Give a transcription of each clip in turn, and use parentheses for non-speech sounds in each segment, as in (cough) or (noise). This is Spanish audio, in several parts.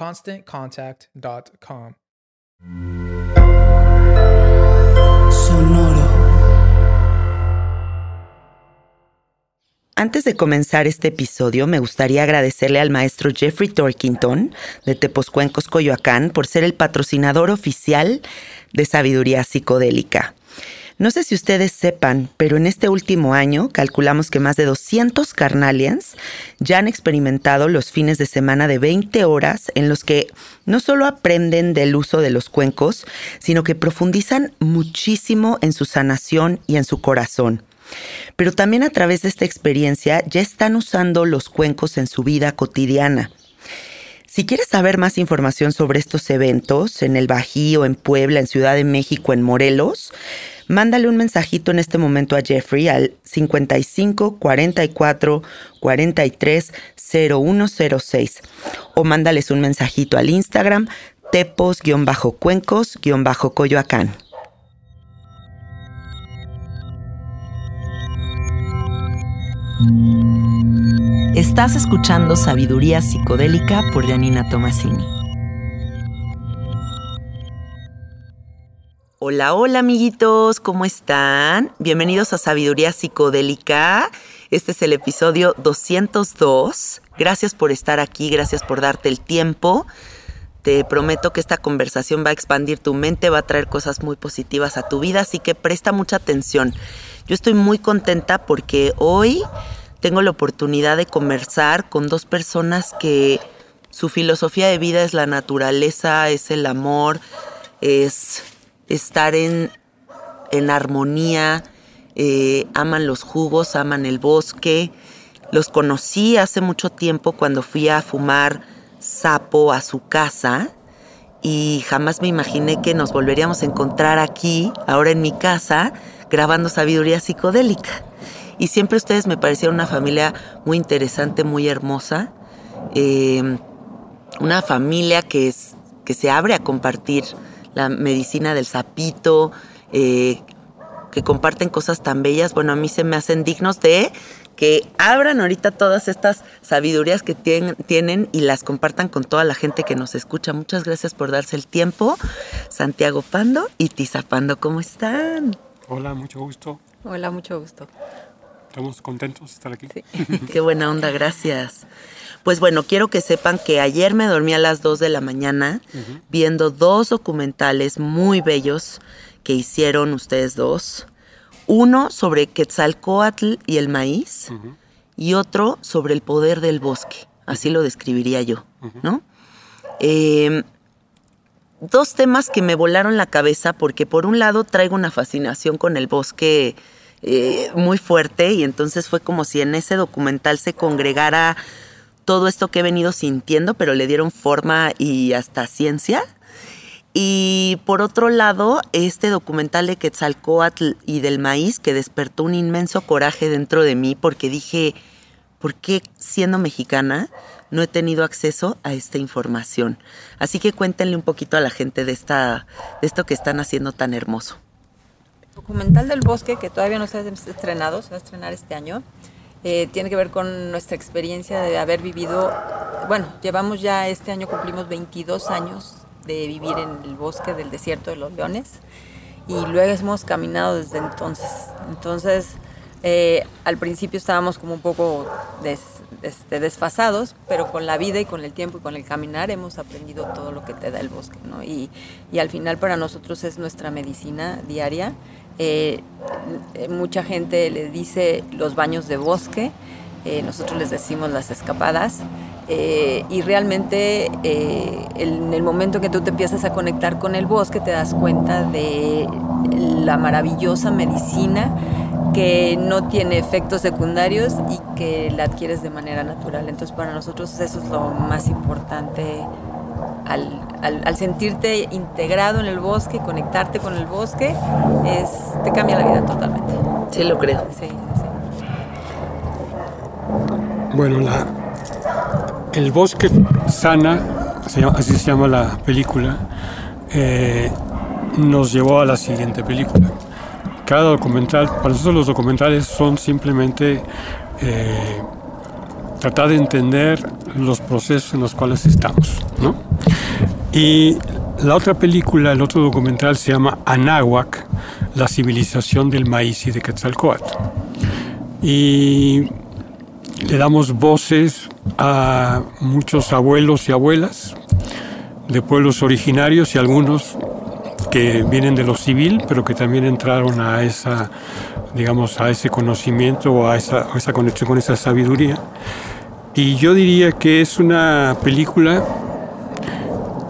ConstantContact.com. Sonoro. Antes de comenzar este episodio, me gustaría agradecerle al maestro Jeffrey Torkington de Tepozcuencos, Coyoacán, por ser el patrocinador oficial de Sabiduría Psicodélica. No sé si ustedes sepan, pero en este último año calculamos que más de 200 carnalians ya han experimentado los fines de semana de 20 horas en los que no solo aprenden del uso de los cuencos, sino que profundizan muchísimo en su sanación y en su corazón. Pero también a través de esta experiencia ya están usando los cuencos en su vida cotidiana. Si quieres saber más información sobre estos eventos en el Bajío, en Puebla, en Ciudad de México, en Morelos, mándale un mensajito en este momento a Jeffrey al 55 44 43 0106 o mándales un mensajito al Instagram tepos-cuencos-coyoacán. Estás escuchando Sabiduría Psicodélica por Janina Tomasini. Hola, hola amiguitos, ¿cómo están? Bienvenidos a Sabiduría Psicodélica. Este es el episodio 202. Gracias por estar aquí, gracias por darte el tiempo. Te prometo que esta conversación va a expandir tu mente, va a traer cosas muy positivas a tu vida, así que presta mucha atención. Yo estoy muy contenta porque hoy tengo la oportunidad de conversar con dos personas que su filosofía de vida es la naturaleza, es el amor, es estar en, en armonía, eh, aman los jugos, aman el bosque. Los conocí hace mucho tiempo cuando fui a fumar sapo a su casa y jamás me imaginé que nos volveríamos a encontrar aquí, ahora en mi casa, grabando sabiduría psicodélica. Y siempre ustedes me parecieron una familia muy interesante, muy hermosa. Eh, una familia que, es, que se abre a compartir la medicina del sapito, eh, que comparten cosas tan bellas. Bueno, a mí se me hacen dignos de que abran ahorita todas estas sabidurías que tienen, tienen, y las compartan con toda la gente que nos escucha. Muchas gracias por darse el tiempo. Santiago Pando y Tiza Pando, ¿cómo están? Hola, mucho gusto. Hola, mucho gusto. Estamos contentos de estar aquí. (laughs) Qué buena onda, gracias. Pues bueno, quiero que sepan que ayer me dormí a las 2 de la mañana viendo dos documentales muy bellos que hicieron ustedes dos. Uno sobre Quetzalcoatl y el maíz y otro sobre el poder del bosque. Así lo describiría yo, ¿no? Eh, dos temas que me volaron la cabeza porque por un lado traigo una fascinación con el bosque eh, muy fuerte y entonces fue como si en ese documental se congregara todo esto que he venido sintiendo, pero le dieron forma y hasta ciencia. Y por otro lado, este documental de Quetzalcoatl y del maíz que despertó un inmenso coraje dentro de mí porque dije, ¿por qué siendo mexicana no he tenido acceso a esta información? Así que cuéntenle un poquito a la gente de, esta, de esto que están haciendo tan hermoso. documental del bosque, que todavía no se ha estrenado, se va a estrenar este año, eh, tiene que ver con nuestra experiencia de haber vivido, bueno, llevamos ya este año, cumplimos 22 años de vivir en el bosque del desierto de los leones y luego hemos caminado desde entonces. Entonces, eh, al principio estábamos como un poco este, desfasados, pero con la vida y con el tiempo y con el caminar hemos aprendido todo lo que te da el bosque. ¿no? Y, y al final para nosotros es nuestra medicina diaria. Eh, mucha gente le dice los baños de bosque, eh, nosotros les decimos las escapadas. Eh, y realmente eh, en el momento que tú te empiezas a conectar con el bosque te das cuenta de la maravillosa medicina que no tiene efectos secundarios y que la adquieres de manera natural. Entonces para nosotros eso es lo más importante al, al, al, sentirte integrado en el bosque, conectarte con el bosque, es, te cambia la vida totalmente. Sí, lo creo. Sí, sí. Bueno, la, el bosque sana, así se llama la película, eh, nos llevó a la siguiente película. Cada documental, para nosotros los documentales son simplemente eh, tratar de entender los procesos en los cuales estamos. ¿no? Y la otra película, el otro documental se llama Anáhuac, la civilización del maíz y de Quetzalcoatl. Y le damos voces a muchos abuelos y abuelas de pueblos originarios y algunos que vienen de lo civil, pero que también entraron a esa, digamos, a ese conocimiento o a esa, a esa conexión con esa sabiduría. Y yo diría que es una película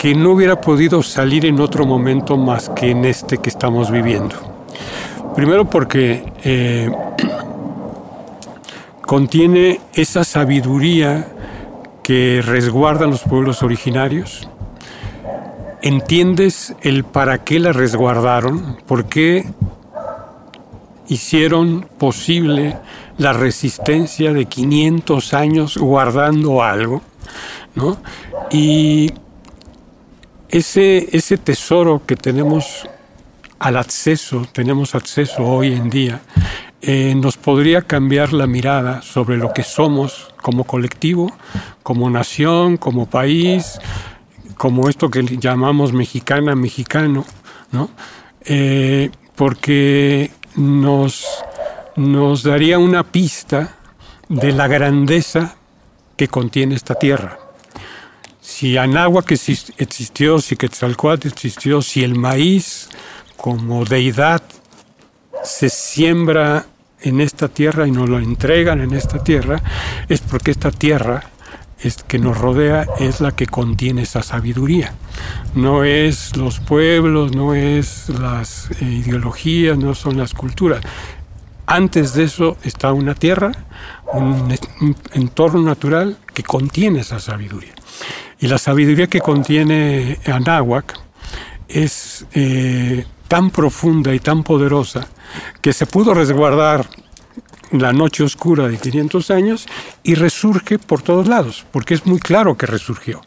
que no hubiera podido salir en otro momento más que en este que estamos viviendo. Primero porque eh, (clears throat) contiene esa sabiduría que resguardan los pueblos originarios. Entiendes el para qué la resguardaron, por qué hicieron posible la resistencia de 500 años guardando algo, ¿no? Y ese, ese tesoro que tenemos al acceso, tenemos acceso hoy en día, eh, nos podría cambiar la mirada sobre lo que somos como colectivo, como nación, como país, como esto que llamamos mexicana, mexicano, ¿no? Eh, porque nos, nos daría una pista de la grandeza que contiene esta tierra. Si Anáhuac existió, si Quetzalcoatl existió, si el maíz como deidad se siembra en esta tierra y nos lo entregan en esta tierra, es porque esta tierra es, que nos rodea es la que contiene esa sabiduría. No es los pueblos, no es las eh, ideologías, no son las culturas. Antes de eso está una tierra, un, un entorno natural que contiene esa sabiduría. Y la sabiduría que contiene Anáhuac es eh, tan profunda y tan poderosa que se pudo resguardar la noche oscura de 500 años y resurge por todos lados, porque es muy claro que resurgió.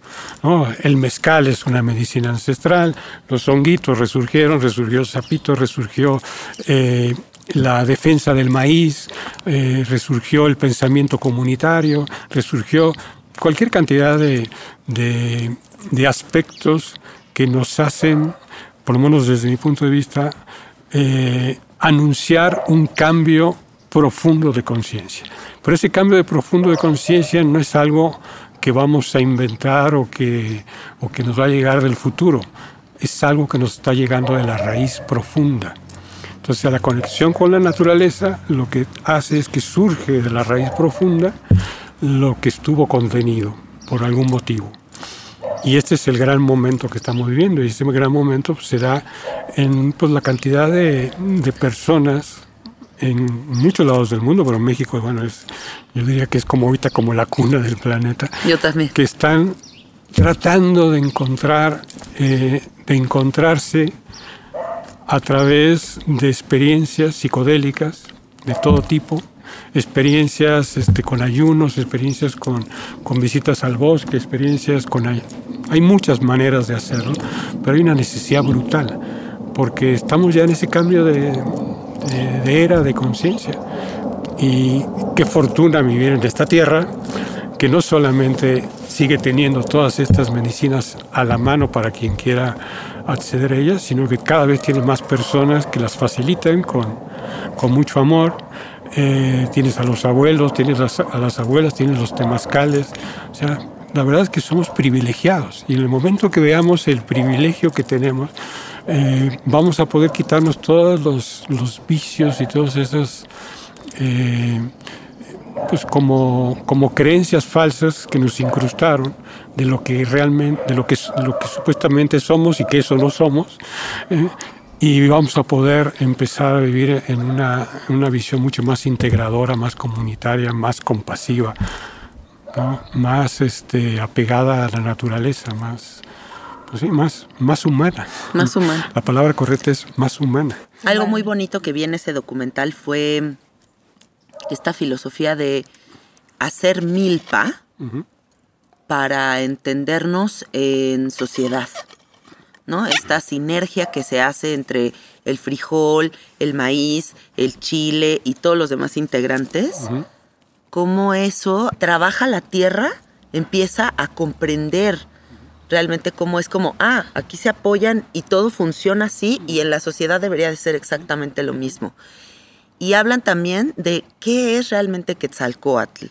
El mezcal es una medicina ancestral, los honguitos resurgieron, resurgió el sapito, resurgió eh, la defensa del maíz, eh, resurgió el pensamiento comunitario, resurgió cualquier cantidad de, de, aspectos que nos hacen por lo menos desde mi punto de vista, eh, anunciar un cambio profundo de conciencia. Pero ese cambio de profundo de conciencia no es algo que vamos a inventar o que, o que nos va a llegar del futuro. Es algo que nos está llegando de la raíz profunda Entonces la conexión con la naturaleza lo que hace es que surge de la raíz profunda lo que estuvo contenido por algún motivo. Y este es el gran momento que estamos viviendo y este gran momento se da en pues, la cantidad de, de personas en muchos lados del mundo, pero México, bueno, es, yo diría que es como ahorita como la cuna del planeta. Yo también. Que están tratando de encontrar, eh, de encontrarse a través de experiencias psicodélicas de todo tipo, experiencias este, con ayunos, experiencias con, con, visitas al bosque, experiencias con... Hay muchas maneras de hacerlo, pero hay una necesidad brutal, porque estamos ya en ese cambio de, de, era, de conciencia. Y qué fortuna vivir en esta tierra que no solamente sigue teniendo todas estas medicinas a la mano para quien quiera acceder a ellas, sino que cada vez tiene más personas que las facilitan con, con mucho amor. Eh, tienes a los abuelos, tienes a las abuelas, tienes los temazcales. O sea, la verdad es que somos privilegiados y en el momento que veamos el privilegio que tenemos, eh, vamos a poder quitarnos todos los, vicios y todos esos, eh, pues como, como creencias falsas que nos incrustaron de lo que realmente, de lo que, supuestamente somos y que eso no somos. Y vamos a poder empezar a vivir en una, una visión mucho más integradora, más comunitaria, más compasiva, más este, apegada a la naturaleza, más, pues sí, más, más humana. Más humana. La palabra correcta es más humana. Algo muy bonito que vi en ese documental fue esta filosofía de hacer milpa para entendernos en sociedad. ¿No? Esta sinergia que se hace entre el frijol, el maíz, el chile y todos los demás integrantes, cómo eso trabaja la tierra, empieza a comprender realmente cómo es como, ah, aquí se apoyan y todo funciona así y en la sociedad debería de ser exactamente lo mismo. Y hablan también de qué es realmente Quetzalcoatl,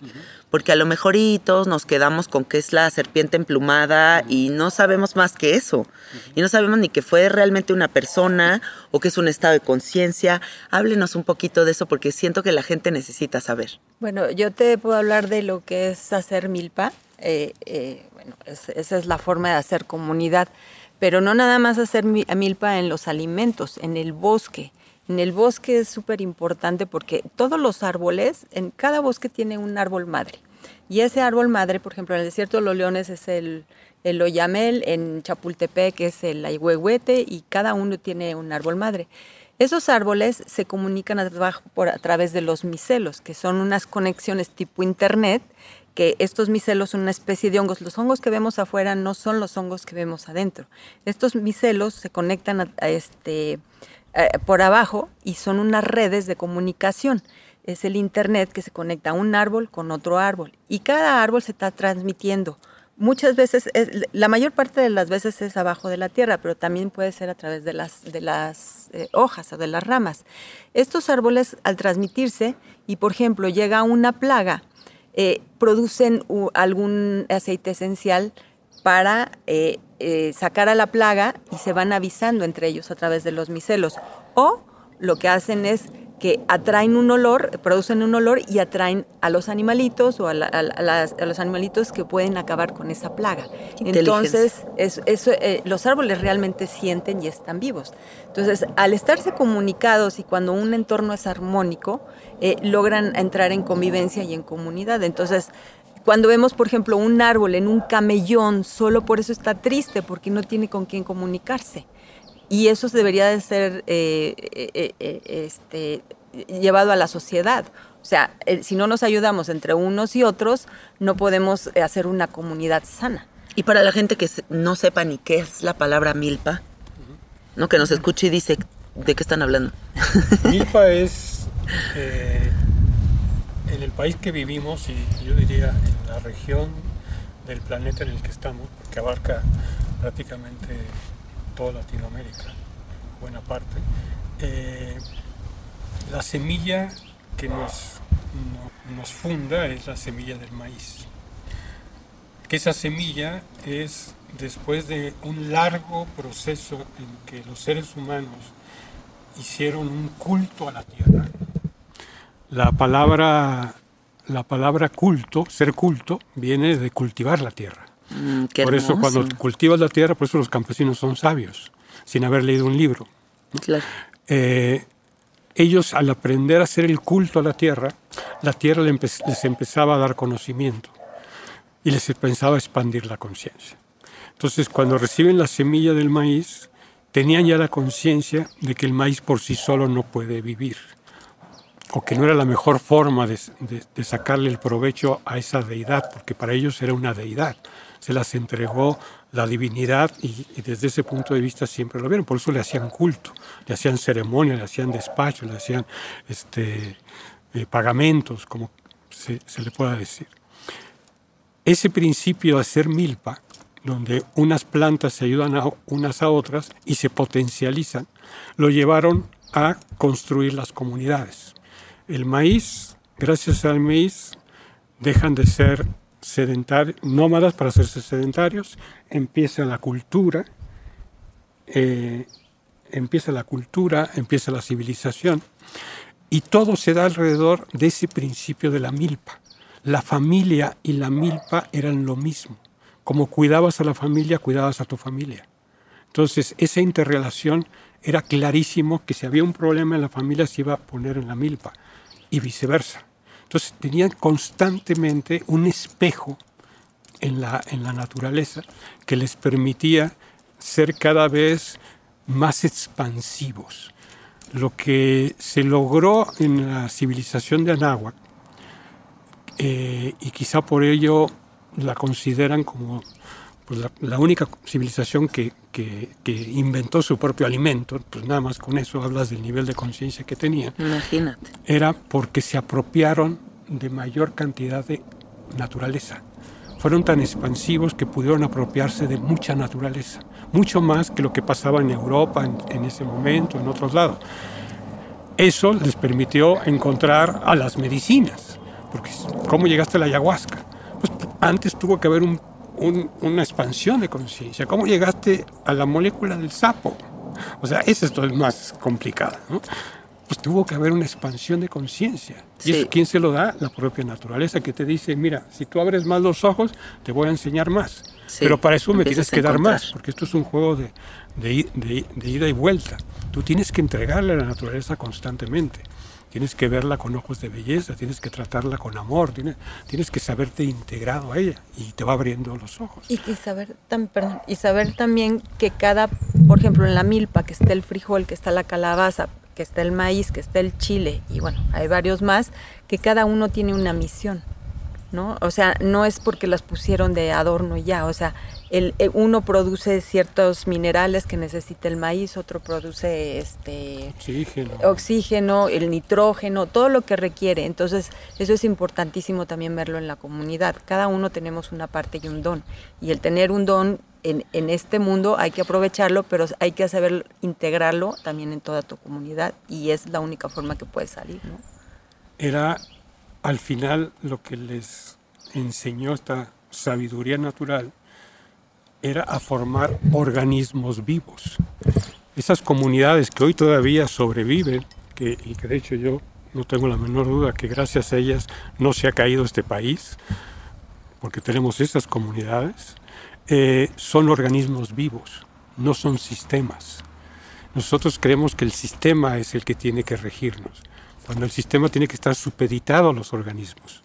porque a lo mejor y todos nos quedamos con que es la serpiente emplumada y no sabemos más que eso. Y no sabemos ni que fue realmente una persona o que es un estado de conciencia. Háblenos un poquito de eso porque siento que la gente necesita saber. Bueno, yo te puedo hablar de lo que es hacer milpa. Eh, eh, bueno, esa es la forma de hacer comunidad, pero no nada más hacer milpa en los alimentos, en el bosque. En el bosque es súper importante porque todos los árboles, en cada bosque tiene un árbol madre. Y ese árbol madre, por ejemplo, en el desierto de los leones es el, el oyamel, en Chapultepec es el ayhuehuete y cada uno tiene un árbol madre. Esos árboles se comunican a, por, a través de los micelos, que son unas conexiones tipo internet que estos micelos son una especie de hongos. Los hongos que vemos afuera no son los hongos que vemos adentro. Estos micelos se conectan a, este, eh, por abajo y son unas redes de comunicación. Es el Internet que se conecta a un árbol con otro árbol y cada árbol se está transmitiendo. Muchas veces, la mayor parte de las veces es abajo de la tierra, pero también puede ser a través de las, de las eh, hojas o de las ramas. Estos árboles, al transmitirse, y por ejemplo llega una plaga, eh, producen algún aceite esencial para eh, sacar a la plaga y se van avisando entre ellos a través de los micelos. O lo que hacen es que atraen un olor, producen un olor y atraen a los animalitos o a, los animalitos que pueden acabar con esa plaga. Entonces, los árboles realmente sienten y están vivos. Entonces, al estarse comunicados y cuando un entorno es armónico, eh, logran entrar en convivencia y en comunidad. Entonces, cuando vemos, por ejemplo, un árbol en un camellón, solo por eso está triste, porque no tiene con quién comunicarse. Y eso debería de ser eh, eh, este, llevado a la sociedad. O sea, si no nos ayudamos entre unos y otros, no podemos hacer una comunidad sana. Y para la gente que no sepa ni qué es la palabra milpa, ¿no? que nos escuche y dice, ¿de qué están hablando? Milpa es eh, en el país que vivimos y yo diría en la región del planeta en el que estamos, porque abarca prácticamente toda Latinoamérica, buena parte, eh, la semilla que nos, nos funda es la semilla del maíz. Que esa semilla es después de un largo proceso en que los seres humanos hicieron un culto a la tierra. La palabra, la palabra culto, ser culto, viene de cultivar la tierra. Mm, por eso cuando cultivas la tierra, por eso los campesinos son sabios, sin haber leído un libro. Claro. Eh, ellos al aprender a hacer el culto a la tierra, la tierra les empezaba a dar conocimiento y les empezaba a expandir la conciencia. Entonces, cuando reciben la semilla del maíz, tenían ya la conciencia de que el maíz por sí solo no puede vivir, o que no era la mejor forma de, sacarle el provecho a esa deidad, porque para ellos era una deidad. Se las entregó la divinidad y, y desde ese punto de vista siempre lo vieron. Por eso le hacían culto, le hacían ceremonia, le hacían despacho, le hacían este, eh, pagamentos, como se, se le pueda decir. Ese principio de hacer milpa, donde unas plantas se ayudan a unas a otras y se potencializan, lo llevaron a construir las comunidades. El maíz, gracias al maíz, dejan de ser sedentarios, nómadas para hacerse sedentarios, empieza la cultura, eh, empieza la cultura, empieza la civilización, y todo se da alrededor de ese principio de la milpa. La familia y la milpa eran lo mismo. Como cuidabas a la familia, cuidabas a tu familia. Entonces, esa interrelación era clarísimo que si había un problema en la familia se iba a poner en la milpa y viceversa. Entonces, tenían constantemente un espejo en la, en la naturaleza que les permitía ser cada vez más expansivos. Lo que se logró en la civilización de Anáhuac, eh, y quizá por ello la consideran como pues, la, la única civilización que, que- que inventó su propio alimento, pues nada más con eso hablas del nivel de conciencia que tenían, Imagínate. era porque se apropiaron de mayor cantidad de naturaleza. Fueron tan expansivos que pudieron apropiarse de mucha naturaleza, mucho más que lo que pasaba en Europa en, en ese momento, en otros lados. Eso les permitió encontrar a las medicinas, porque ¿cómo llegaste a la ayahuasca? Pues antes tuvo que haber un- un- una expansión de conciencia. ¿Cómo llegaste a la molécula del sapo? O sea, eso es lo más complicado, ¿no? Pues tuvo que haber una expansión de conciencia. ¿Y Sí. eso quién se lo da? La propia naturaleza que te dice, mira, si tú abres más los ojos, te voy a enseñar más. Sí, Pero para eso me empiezas tienes que dar más, porque esto es un juego de, de i- de- de ida y vuelta. Tú tienes que entregarle a la naturaleza constantemente. Tienes que verla con ojos de belleza, tienes que tratarla con amor, tienes, tienes que saberte integrado a ella y te va abriendo los ojos. Y, y saber perdón, y saber también que cada, por ejemplo, en la milpa, que está el frijol, que está la calabaza, que está el maíz, que está el chile, y bueno, hay varios más, que cada uno tiene una misión, ¿no? O sea, no es porque las pusieron de adorno y ya, o sea, el, el- uno produce ciertos minerales que necesita el maíz, otro produce este Oxígeno. oxígeno, el nitrógeno, todo lo que requiere. Entonces, eso es importantísimo también verlo en la comunidad. Cada uno tenemos una parte y un don. Y el tener un don en, en este mundo hay que aprovecharlo, pero hay que saber integrarlo también en toda tu comunidad. Y es la única forma que puede salir, ¿no? Era al final lo que les enseñó esta sabiduría natural, era a formar organismos vivos. Esas comunidades que hoy todavía sobreviven, que, y que de hecho yo no tengo la menor duda que gracias a ellas no se ha caído este país, porque tenemos esas comunidades, eh, son organismos vivos, no son sistemas. Nosotros creemos que el sistema es el que tiene que regirnos, cuando el sistema tiene que estar supeditado a los organismos.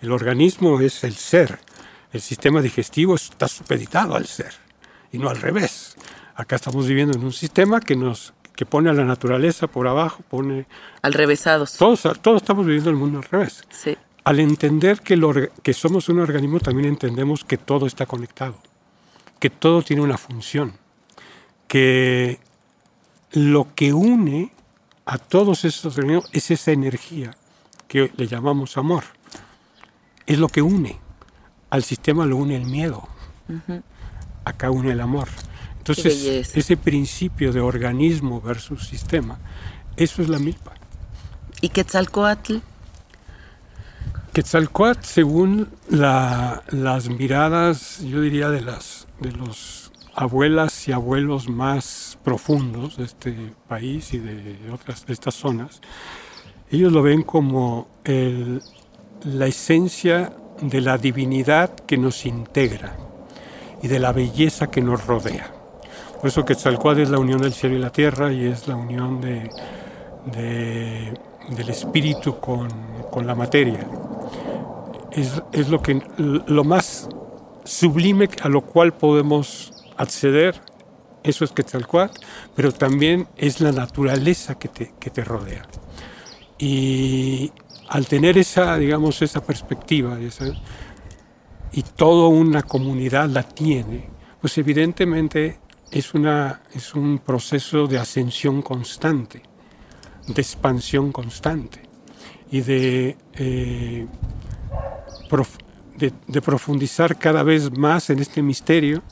El organismo es el ser, el sistema digestivo está supeditado al ser y no al revés. Acá estamos viviendo en un sistema que nos que pone a la naturaleza por abajo, pone Al revésados. todos, todos estamos viviendo el mundo al revés. Sí. Al entender que, lo que somos un organismo, también entendemos que todo está conectado, que todo tiene una función, que lo que une a todos esos organismos es esa energía que le llamamos amor. Es lo que une. Al sistema lo une el miedo. Acá une el amor. Entonces, ese principio de organismo versus sistema, eso es la milpa. ¿Y Quetzalcoatl? Quetzalcoatl, según la- las miradas, yo diría de, las, de los abuelas y abuelos más profundos de este país y de otras de estas zonas, ellos lo ven como el, la esencia de la divinidad que nos integra y de la belleza que nos rodea. Por eso Quetzalcoatl es la unión del cielo y la tierra y es la unión de, de, del espíritu con, con la materia. Es, es, lo, que, lo más sublime a lo cual podemos acceder, eso es Quetzalcoatl, pero también es la naturaleza que te, que te rodea. Y al tener esa, digamos, esa perspectiva y toda una comunidad la tiene, pues evidentemente es, una, es un proceso de ascensión constante, de expansión constante y de, eh, profundizar cada vez más en este misterio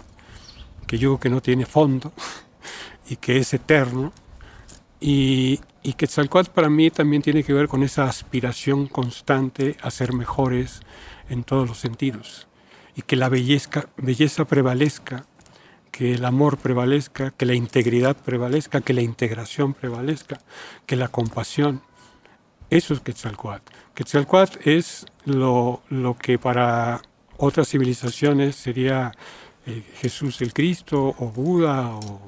que yo creo que no tiene fondo (laughs) y que es eterno y, y Quetzalcóatl para mí también tiene que ver con esa aspiración constante a ser mejores en todos los sentidos y que la belleza, belleza prevalezca, que el amor prevalezca, que la integridad prevalezca, que la integración prevalezca, que la compasión. Eso es Quetzalcóatl. Quetzalcóatl es lo, lo que para otras civilizaciones sería eh, Jesús el Cristo o Buda o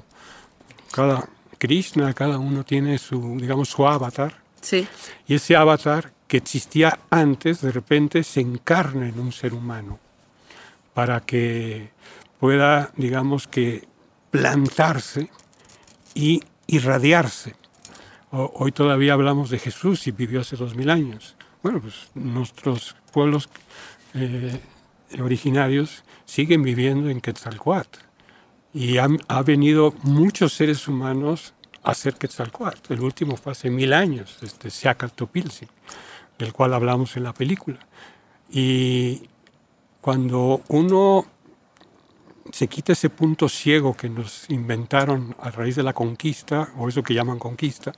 cada Krishna, cada uno tiene su, digamos, su avatar. Sí. Y ese avatar que existía antes, de repente se encarna en un ser humano para que pueda, digamos, que plantarse y irradiarse. Hoy todavía hablamos de Jesús y vivió hace dos mil años. Bueno, pues nuestros pueblos eh, originarios siguen viviendo en Quetzalcoatl y han, ha venido muchos seres humanos a hacer Quetzalcoatl. El último fue hace mil años, este Topilzi, del cual hablamos en la película. Y cuando uno se quita ese punto ciego que nos inventaron a raíz de la conquista, o eso que llaman conquista,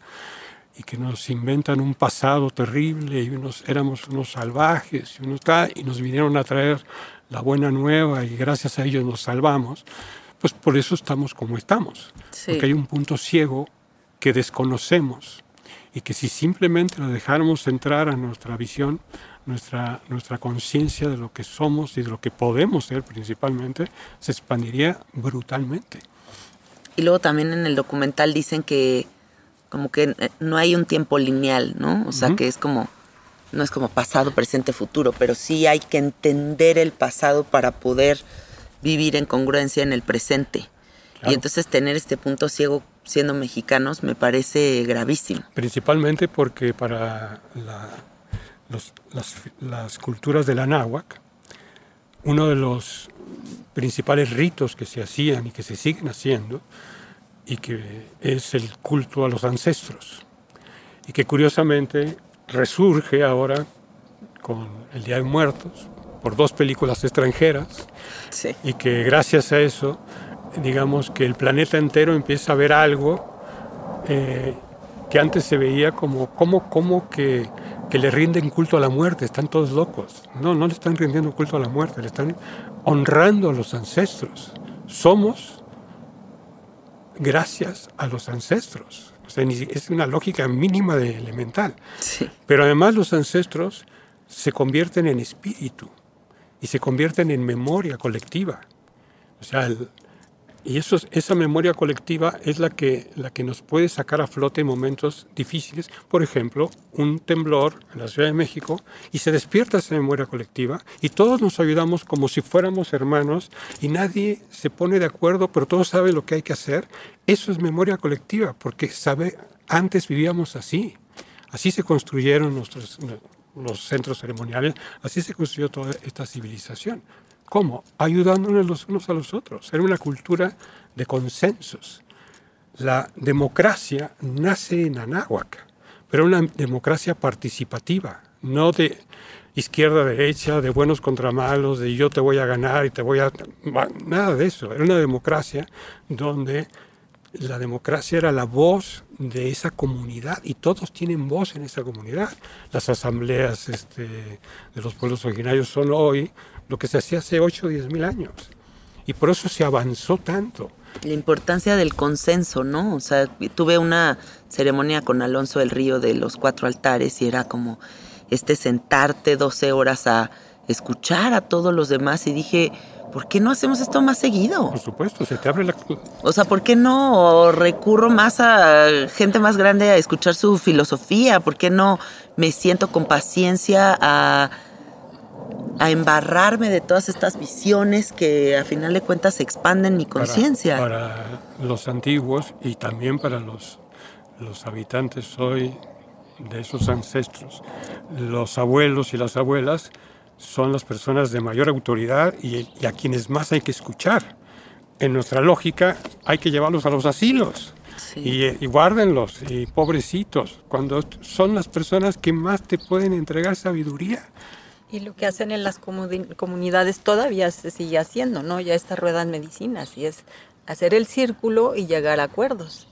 y que nos inventan un pasado terrible y unos, éramos unos salvajes y, unos, y nos vinieron a traer la buena nueva y gracias a ellos nos salvamos pues por eso estamos como estamos. Sí. Porque hay un punto ciego que desconocemos y que si simplemente lo dejáramos entrar a nuestra visión, nuestra, nuestra conciencia de lo que somos y de lo que podemos ser principalmente, se expandiría brutalmente. Y luego también en el documental dicen que como que no hay un tiempo lineal, ¿no? O sea, uh -huh. que es como, no es como pasado, presente, futuro, pero sí hay que entender el pasado para poder vivir en congruencia en el presente. Claro. Y entonces tener este punto ciego siendo mexicanos me parece gravísimo. Principalmente porque para la, los, las, las, culturas de la náhuac, uno de los principales ritos que se hacían y que se siguen haciendo, y que es el culto a los ancestros, y que curiosamente resurge ahora con el Día de Muertos, por dos películas extranjeras sí. y que gracias a eso, digamos que el planeta entero empieza a ver algo eh, que antes se veía como, como, como que, que, le rinden culto a la muerte, están todos locos. No, no le están rindiendo culto a la muerte, le están honrando a los ancestros. Somos gracias a los ancestros. O sea, es una lógica mínima de elemental. Sí. Pero además los ancestros se convierten en espíritu y se convierten en memoria colectiva. O sea, el, y eso, esa memoria colectiva es la que, la que nos puede sacar a flote en momentos difíciles. Por ejemplo, un temblor en la Ciudad de México y se despierta esa memoria colectiva y todos nos ayudamos como si fuéramos hermanos y nadie se pone de acuerdo, pero todos saben lo que hay que hacer. Eso es memoria colectiva, porque sabe, antes vivíamos así. Así se construyeron nuestros, los centros ceremoniales, así se construyó toda esta civilización. ¿Cómo? Ayudándonos los unos a los otros. Era una cultura de consensos. La democracia nace en Anáhuac, pero una democracia participativa, no de izquierda, derecha, de buenos contra malos, de yo te voy a ganar y te voy a... Nada de eso. Era una democracia donde la democracia era la voz de esa comunidad y todos tienen voz en esa comunidad. Las asambleas este, de los pueblos originarios son hoy lo que se hacía hace 8 o 10 mil años. Y por eso se avanzó tanto. La importancia del consenso, ¿no? O sea, tuve una ceremonia con Alonso del Río de los cuatro altares y era como este sentarte 12 horas a escuchar a todos los demás y dije, ¿por qué no hacemos esto más seguido? Por supuesto, se te abre la... O sea, ¿por qué no recurro más a gente más grande a escuchar su filosofía? ¿Por qué no me siento con paciencia a, a embarrarme de todas estas visiones que a final de cuentas expanden mi para- conciencia? Para, los antiguos y también para los, los habitantes hoy de esos ancestros. Los abuelos y las abuelas son las personas de mayor autoridad y, y a quienes más hay que escuchar. En nuestra lógica hay que llevarlos a los asilos. Sí. Y, y guárdenlos, y pobrecitos, cuando son las personas que más te pueden entregar sabiduría. Y lo que hacen en las comuni- comunidades todavía se sigue haciendo, ¿no? Ya esta rueda en medicinas y es hacer el círculo y llegar a acuerdos.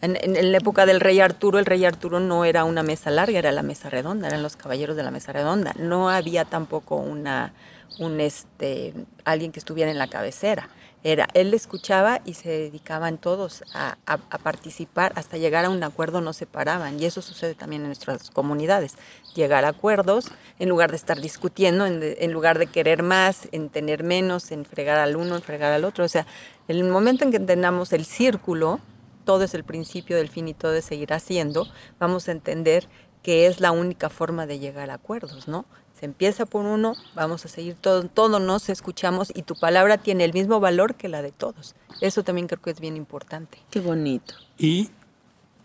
En, en- la época del rey Arturo, el rey Arturo no era una mesa larga, era la mesa redonda, eran los caballeros de la mesa redonda. No había tampoco una, un este, alguien que estuviera en la cabecera. Era, él escuchaba y se dedicaban todos a, participar hasta llegar a un acuerdo, no se paraban. Y eso sucede también en nuestras comunidades. Llegar a acuerdos en lugar de estar discutiendo, en, en lugar de querer más, en tener menos, en fregar al uno, en fregar al otro. O sea, en el momento en que entendamos el círculo, todo es el principio del fin y todo es seguir haciendo, vamos a entender que es la única forma de llegar a acuerdos, ¿no? Se empieza por uno, vamos a seguir todo, todos nos escuchamos y tu palabra tiene el mismo valor que la de todos. Eso también creo que es bien importante. Qué bonito. Y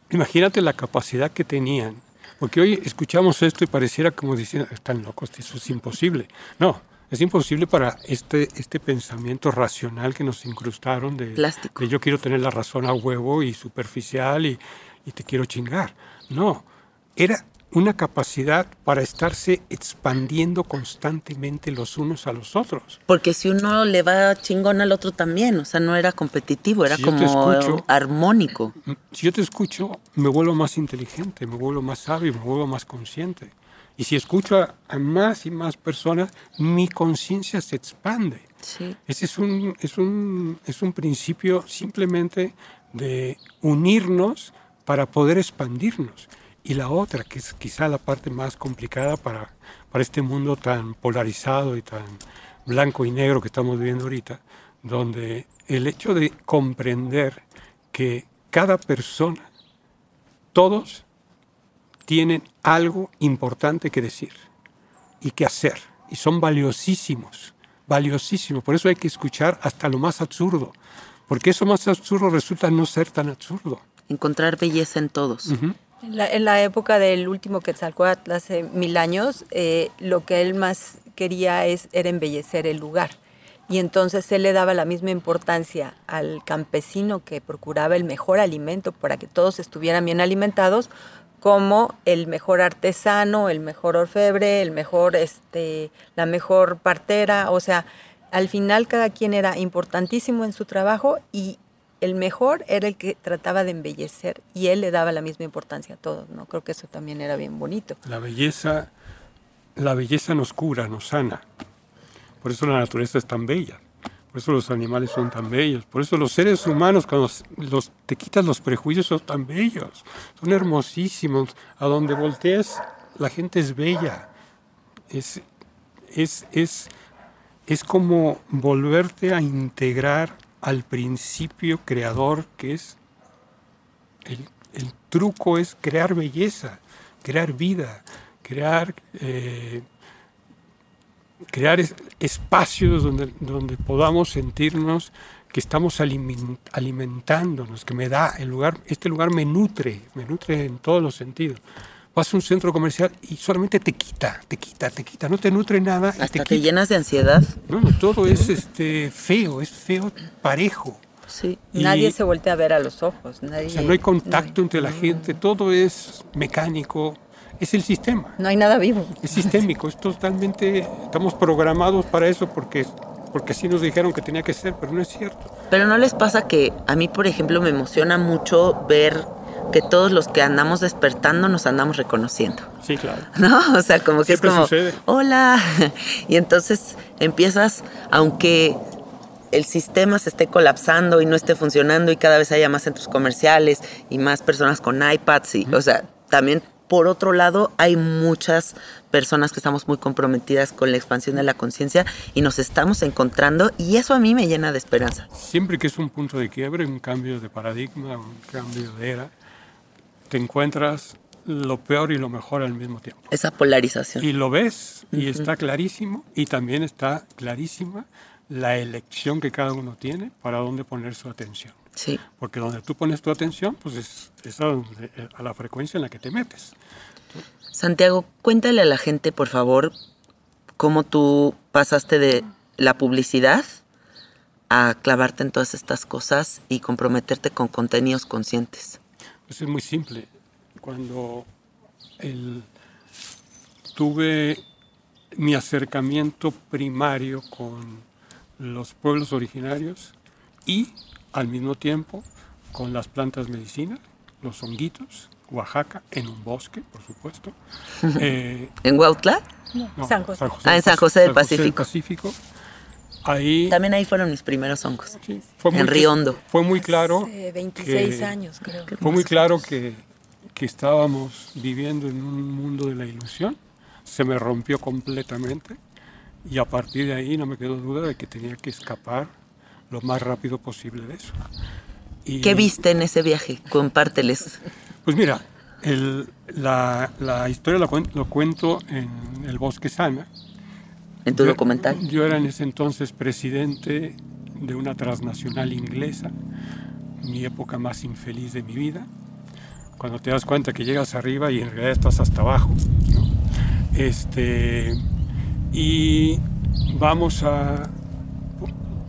imagínate la capacidad que tenían. Porque hoy escuchamos esto y pareciera como diciendo, están locos, eso es imposible. No, es imposible para este, este pensamiento racional que nos incrustaron de, Plástico. de yo quiero tener la razón a huevo y superficial y, y te quiero chingar. No, era una capacidad para estarse expandiendo constantemente los unos a los otros. Porque si uno le va chingón al otro también, o sea, no era competitivo, era Si como escucho- armónico. Si yo te escucho, me vuelvo más inteligente, me vuelvo más sabio, me vuelvo más consciente. Y si escucho a, a más y más personas, mi conciencia se expande. Sí. Ese es un, es, un, es un principio simplemente de unirnos para poder expandirnos. Y la otra, que es quizá la parte más complicada para, para este mundo tan polarizado y tan blanco y negro que estamos viviendo ahorita, donde el hecho de comprender que cada persona, todos tienen algo importante que decir y que hacer, y son valiosísimos, valiosísimos. Por eso hay que escuchar hasta lo más absurdo, porque eso más absurdo resulta no ser tan absurdo. Encontrar belleza en todos. En la, en la época del último Quetzalcóatl, hace mil años, eh, lo que él más quería es, era embellecer el lugar. Y entonces él le daba la misma importancia al campesino que procuraba el mejor alimento para que todos estuvieran bien alimentados, como el mejor artesano, el mejor orfebre, el mejor, este, la mejor partera. O sea, al final cada quien era importantísimo en su trabajo y el mejor era el que trataba de embellecer y él le daba la misma importancia a todos, ¿no? Creo que eso también era bien bonito. La belleza, la belleza nos cura, nos sana. Por eso la naturaleza es tan bella. Por eso los animales son tan bellos. Por eso los seres humanos, cuando los, te quitas los prejuicios, son tan bellos. Son hermosísimos. A donde voltees, la gente es bella. Es, es, es, es como volverte a integrar al principio creador que es el, el truco es crear belleza, crear vida, crear, eh, crear es- espacios donde, donde podamos sentirnos que estamos alimen- alimentándonos, que me da el lugar, este lugar me nutre, me nutre en todos los sentidos. Vas a un centro comercial y solamente te quita, te quita, te quita, no te nutre nada. Hasta te te llenas de ansiedad. No, no, todo es este, feo, es feo parejo. Sí. Y- Nadie se voltea a ver a los ojos, nadie, O sea, no hay contacto entre la gente, todo es mecánico, es el sistema, no hay nada vivo. es sistémico, es totalmente, estamos programados para eso porque, porque así nos dijeron que tenía que ser, pero no es cierto. Pero no les pasa que a mí, por ejemplo, me emociona mucho ver que todos los que andamos despertando nos andamos reconociendo. Sí, claro. (laughs) ¿No? O sea, como que Siempre es como, sucede. hola. (laughs) Y entonces empiezas, aunque el sistema se esté colapsando y no esté funcionando y cada vez haya más centros comerciales y más personas con iPads y, o sea, también por otro lado hay muchas personas que estamos muy comprometidas con la expansión de la conciencia y nos estamos encontrando y eso a mí me llena de esperanza. Siempre que es un punto de quiebre, un cambio de paradigma, un cambio de era, te encuentras lo peor y lo mejor al mismo tiempo. Esa polarización. Y lo ves y está clarísimo y también está clarísima la elección que cada uno tiene para dónde poner su atención. Sí. Porque donde tú pones tu atención, pues es, es a, donde- a la frecuencia en la que te metes. Santiago, cuéntale a la gente, por favor, cómo tú pasaste de la publicidad a clavarte en todas estas cosas y comprometerte con contenidos conscientes. Pues es muy simple. Cuando el- tuve mi acercamiento primario con los pueblos originarios y al mismo tiempo con las plantas medicinas, los honguitos, Oaxaca, en un bosque, por supuesto. (laughs) Eh, ¿En Huautla? no, San José. Ah, en San José del Pacífico. Pacífico. Ahí También ahí fueron mis primeros hongos. sí, fue en Riondo. Fue muy claro. Hace 26 que- años, creo. Fue muy claro que, que estábamos viviendo en un mundo de la ilusión. Se me rompió completamente y a partir de ahí no me quedó duda de que tenía que escapar lo más rápido posible de eso. Y, ¿Qué viste en ese viaje? Compárteles. Pues mira, el- la, la historia la lo cuento en El Bosque Sana. En tu Yo- documental. Yo era en ese entonces presidente de una transnacional inglesa, mi época más infeliz de mi vida, cuando te das cuenta que llegas arriba y en realidad estás hasta abajo. ¿no? Este, y vamos a...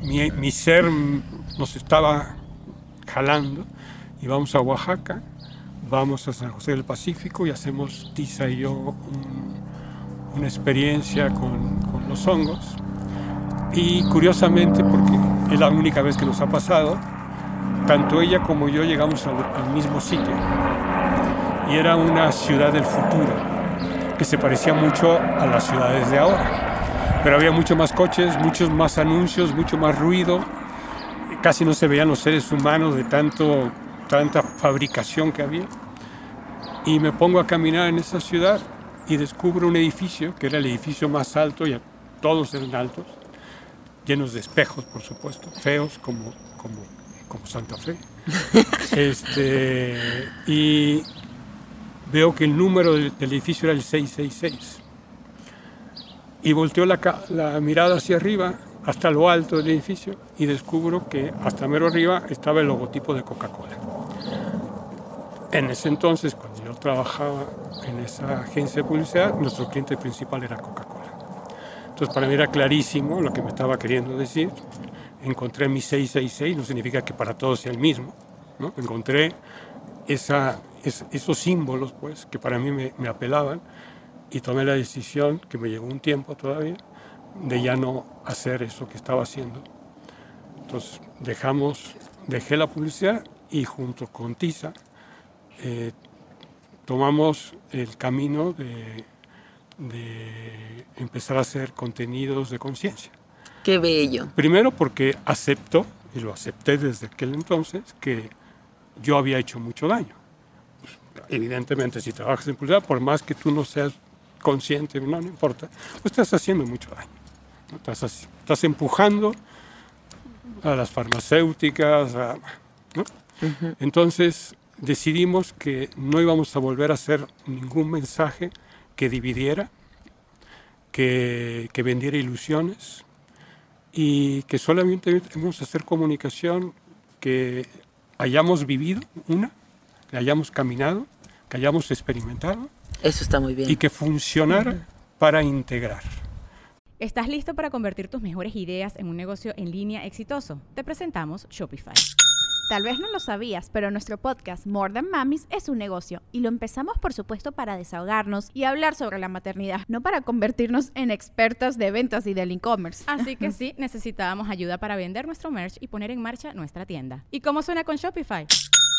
Mi, ser nos estaba jalando y vamos a Oaxaca, vamos a San José del Pacífico y hacemos Tisa y yo un- una experiencia con, los hongos. Y curiosamente, porque es la única vez que nos ha pasado, tanto ella como yo llegamos al mismo sitio. Y era una ciudad del futuro, que se parecía mucho a las ciudades de ahora. Pero había mucho más coches, muchos más anuncios, mucho más ruido. Casi no se veían los seres humanos de tanto, tanta fabricación que había. Y me pongo a caminar en esa ciudad y descubro un edificio, que era el edificio más alto, y todos eran altos, llenos de espejos, por supuesto, feos como, como, como Santa Fe. (laughs) este, y veo que el número del, del edificio era el 666. Y volteo la, la mirada hacia arriba, hasta lo alto del edificio, y descubro que hasta mero arriba estaba el logotipo de Coca-Cola. En ese entonces, cuando yo trabajaba en esa agencia de publicidad, nuestro cliente principal era Coca-Cola. Entonces, para mí era clarísimo lo que me estaba queriendo decir. Encontré mi 666, no significa que para todos sea el mismo. ¿no? Encontré esa, es- esos símbolos, pues, que para mí me, me apelaban y tomé la decisión, que me llevó un tiempo todavía, de ya no hacer eso que estaba haciendo. Entonces, dejamos, dejé la publicidad y junto con Tisa, eh, tomamos el camino de, de empezar a hacer contenidos de conciencia. Qué bello. Primero porque acepto, y lo acepté desde aquel entonces, que yo había hecho mucho daño. Pues, evidentemente, si trabajas en publicidad, por más que tú no seas consciente, no, no importa, pues estás haciendo mucho daño. ¿no? Estás, estás empujando a las farmacéuticas, a- ¿no? Entonces decidimos que no íbamos a volver a hacer ningún mensaje que dividiera, que, que vendiera ilusiones y que solamente íbamos a hacer comunicación que hayamos vivido, una, que hayamos caminado, que hayamos experimentado Eso está muy bien. y que funcionara para integrar. ¿Estás listo para convertir tus mejores ideas en un negocio en línea exitoso? Te presentamos Shopify. Tal vez no lo sabías, pero nuestro podcast More Than Mamis es un negocio y lo empezamos por supuesto para desahogarnos y hablar sobre la maternidad, no para convertirnos en expertas de ventas y del e-commerce. Así que (laughs) sí, necesitábamos ayuda para vender nuestro merch y poner en marcha nuestra tienda. ¿Y cómo suena con Shopify?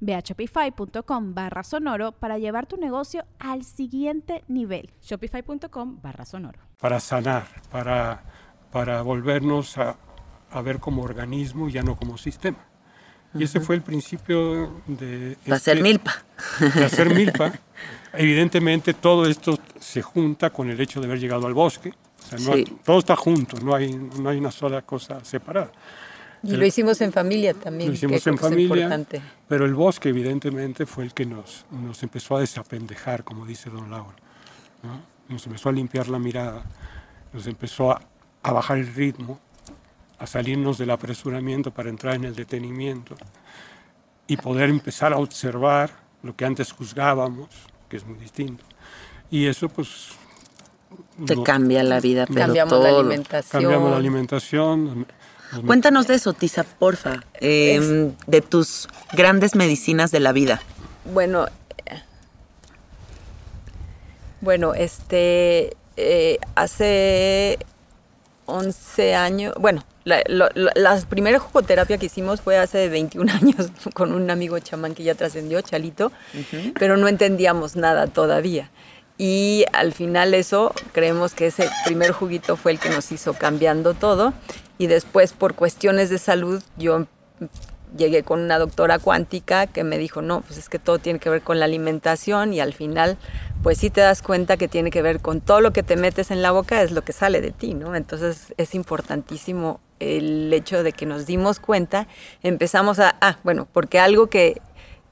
Ve a shopify.com barra sonoro para llevar tu negocio al siguiente nivel. Shopify.com barra sonoro. Para sanar, para, para volvernos a, a ver como organismo, ya no como sistema. Y ese fue el principio de... De hacer este- milpa. de hacer milpa. Evidentemente todo esto se junta con el hecho de haber llegado al bosque. O sea, no Sí. todo está junto, no hay, no hay una sola cosa separada. Y lo hicimos en familia también. Lo hicimos que en familia, importante. pero el bosque evidentemente fue el que nos, nos empezó a desapendejar, como dice don Laura. ¿no? Nos empezó a limpiar la mirada, nos empezó a, a bajar el ritmo, a salirnos del apresuramiento para entrar en el detenimiento y poder empezar a observar lo que antes juzgábamos, que es muy distinto. Y eso pues... Te no- cambia la vida, pero Cambiamos todo. la alimentación. Cambiamos la alimentación. Nos- nos Cuéntanos de eso, Tisa, porfa. Eh, de tus grandes medicinas de la vida. Bueno, bueno, este, eh, hace 11 años, bueno, la, lo- la primera jugoterapia que hicimos fue hace 21 (laughs) años con un amigo chamán que ya trascendió, Chalito, pero no entendíamos nada todavía. Y al final eso, creemos que ese primer juguito fue el que nos hizo cambiando todo. Y después, por cuestiones de salud, yo llegué con una doctora cuántica que me dijo, no, pues es que todo tiene que ver con la alimentación y al final, pues sí te das cuenta que tiene que ver con todo lo que te metes en la boca, es lo que sale de ti, ¿no? Entonces es importantísimo el hecho de que nos dimos cuenta, empezamos a, ah, bueno, porque algo que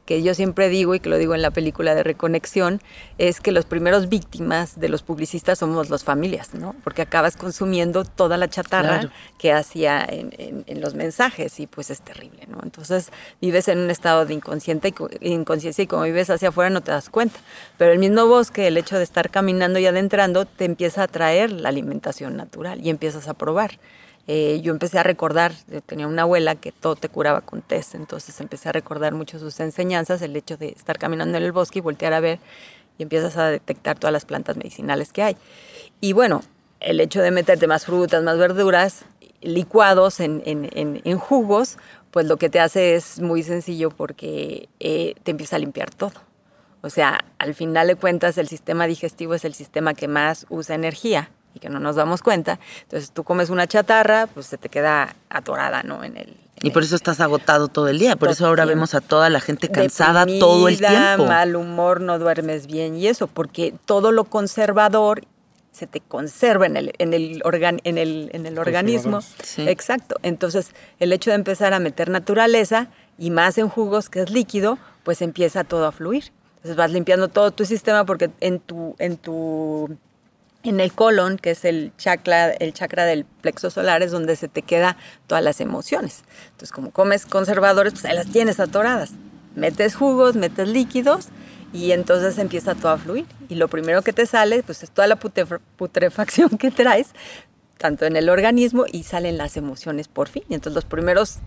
que yo siempre digo y que lo digo en la película de Reconexión, es que los primeros víctimas de los publicistas somos las familias, ¿no? Porque acabas consumiendo toda la chatarra Claro. que hacía en, en- en los mensajes y pues es terrible, ¿no? Entonces vives en un estado de inconsciente y co- inconsciencia y como vives hacia afuera no te das cuenta. Pero el mismo bosque, el hecho de estar caminando y adentrando, te empieza a traer la alimentación natural y empiezas a probar. Eh, yo empecé a recordar, tenía una abuela que todo te curaba con test, entonces empecé a recordar mucho sus enseñanzas, el hecho de estar caminando en el bosque y voltear a ver y empiezas a detectar todas las plantas medicinales que hay. Y bueno, el hecho de meterte más frutas, más verduras, licuados en, en- en- en jugos, pues lo que te hace es muy sencillo porque eh, te empieza a limpiar todo. O sea, al final de cuentas, el sistema digestivo es el sistema que más usa energía y que no nos damos cuenta. Entonces, tú comes una chatarra, pues se te queda atorada, ¿no? En el, en Y por el- eso estás agotado todo el día. Por eso ahora vemos a toda la gente cansada todo el tiempo. mal humor, no duermes bien y eso, porque todo lo conservador se te conserva en el, en el, organ- en el, en el organismo. Sí. Exacto. Entonces, el hecho de empezar a meter naturaleza y más en jugos, que es líquido, pues empieza todo a fluir. Entonces vas limpiando todo tu sistema porque en tu, en tu en el colon, que es el chakra, el chakra del plexo solar, es donde se te queda todas las emociones. Entonces, como comes conservadores, pues ahí las tienes atoradas. Metes jugos, metes líquidos y entonces empieza todo a fluir. Y lo primero que te sale, pues es toda la putrefacción que traes, tanto en el organismo y salen las emociones por fin. Entonces los primeros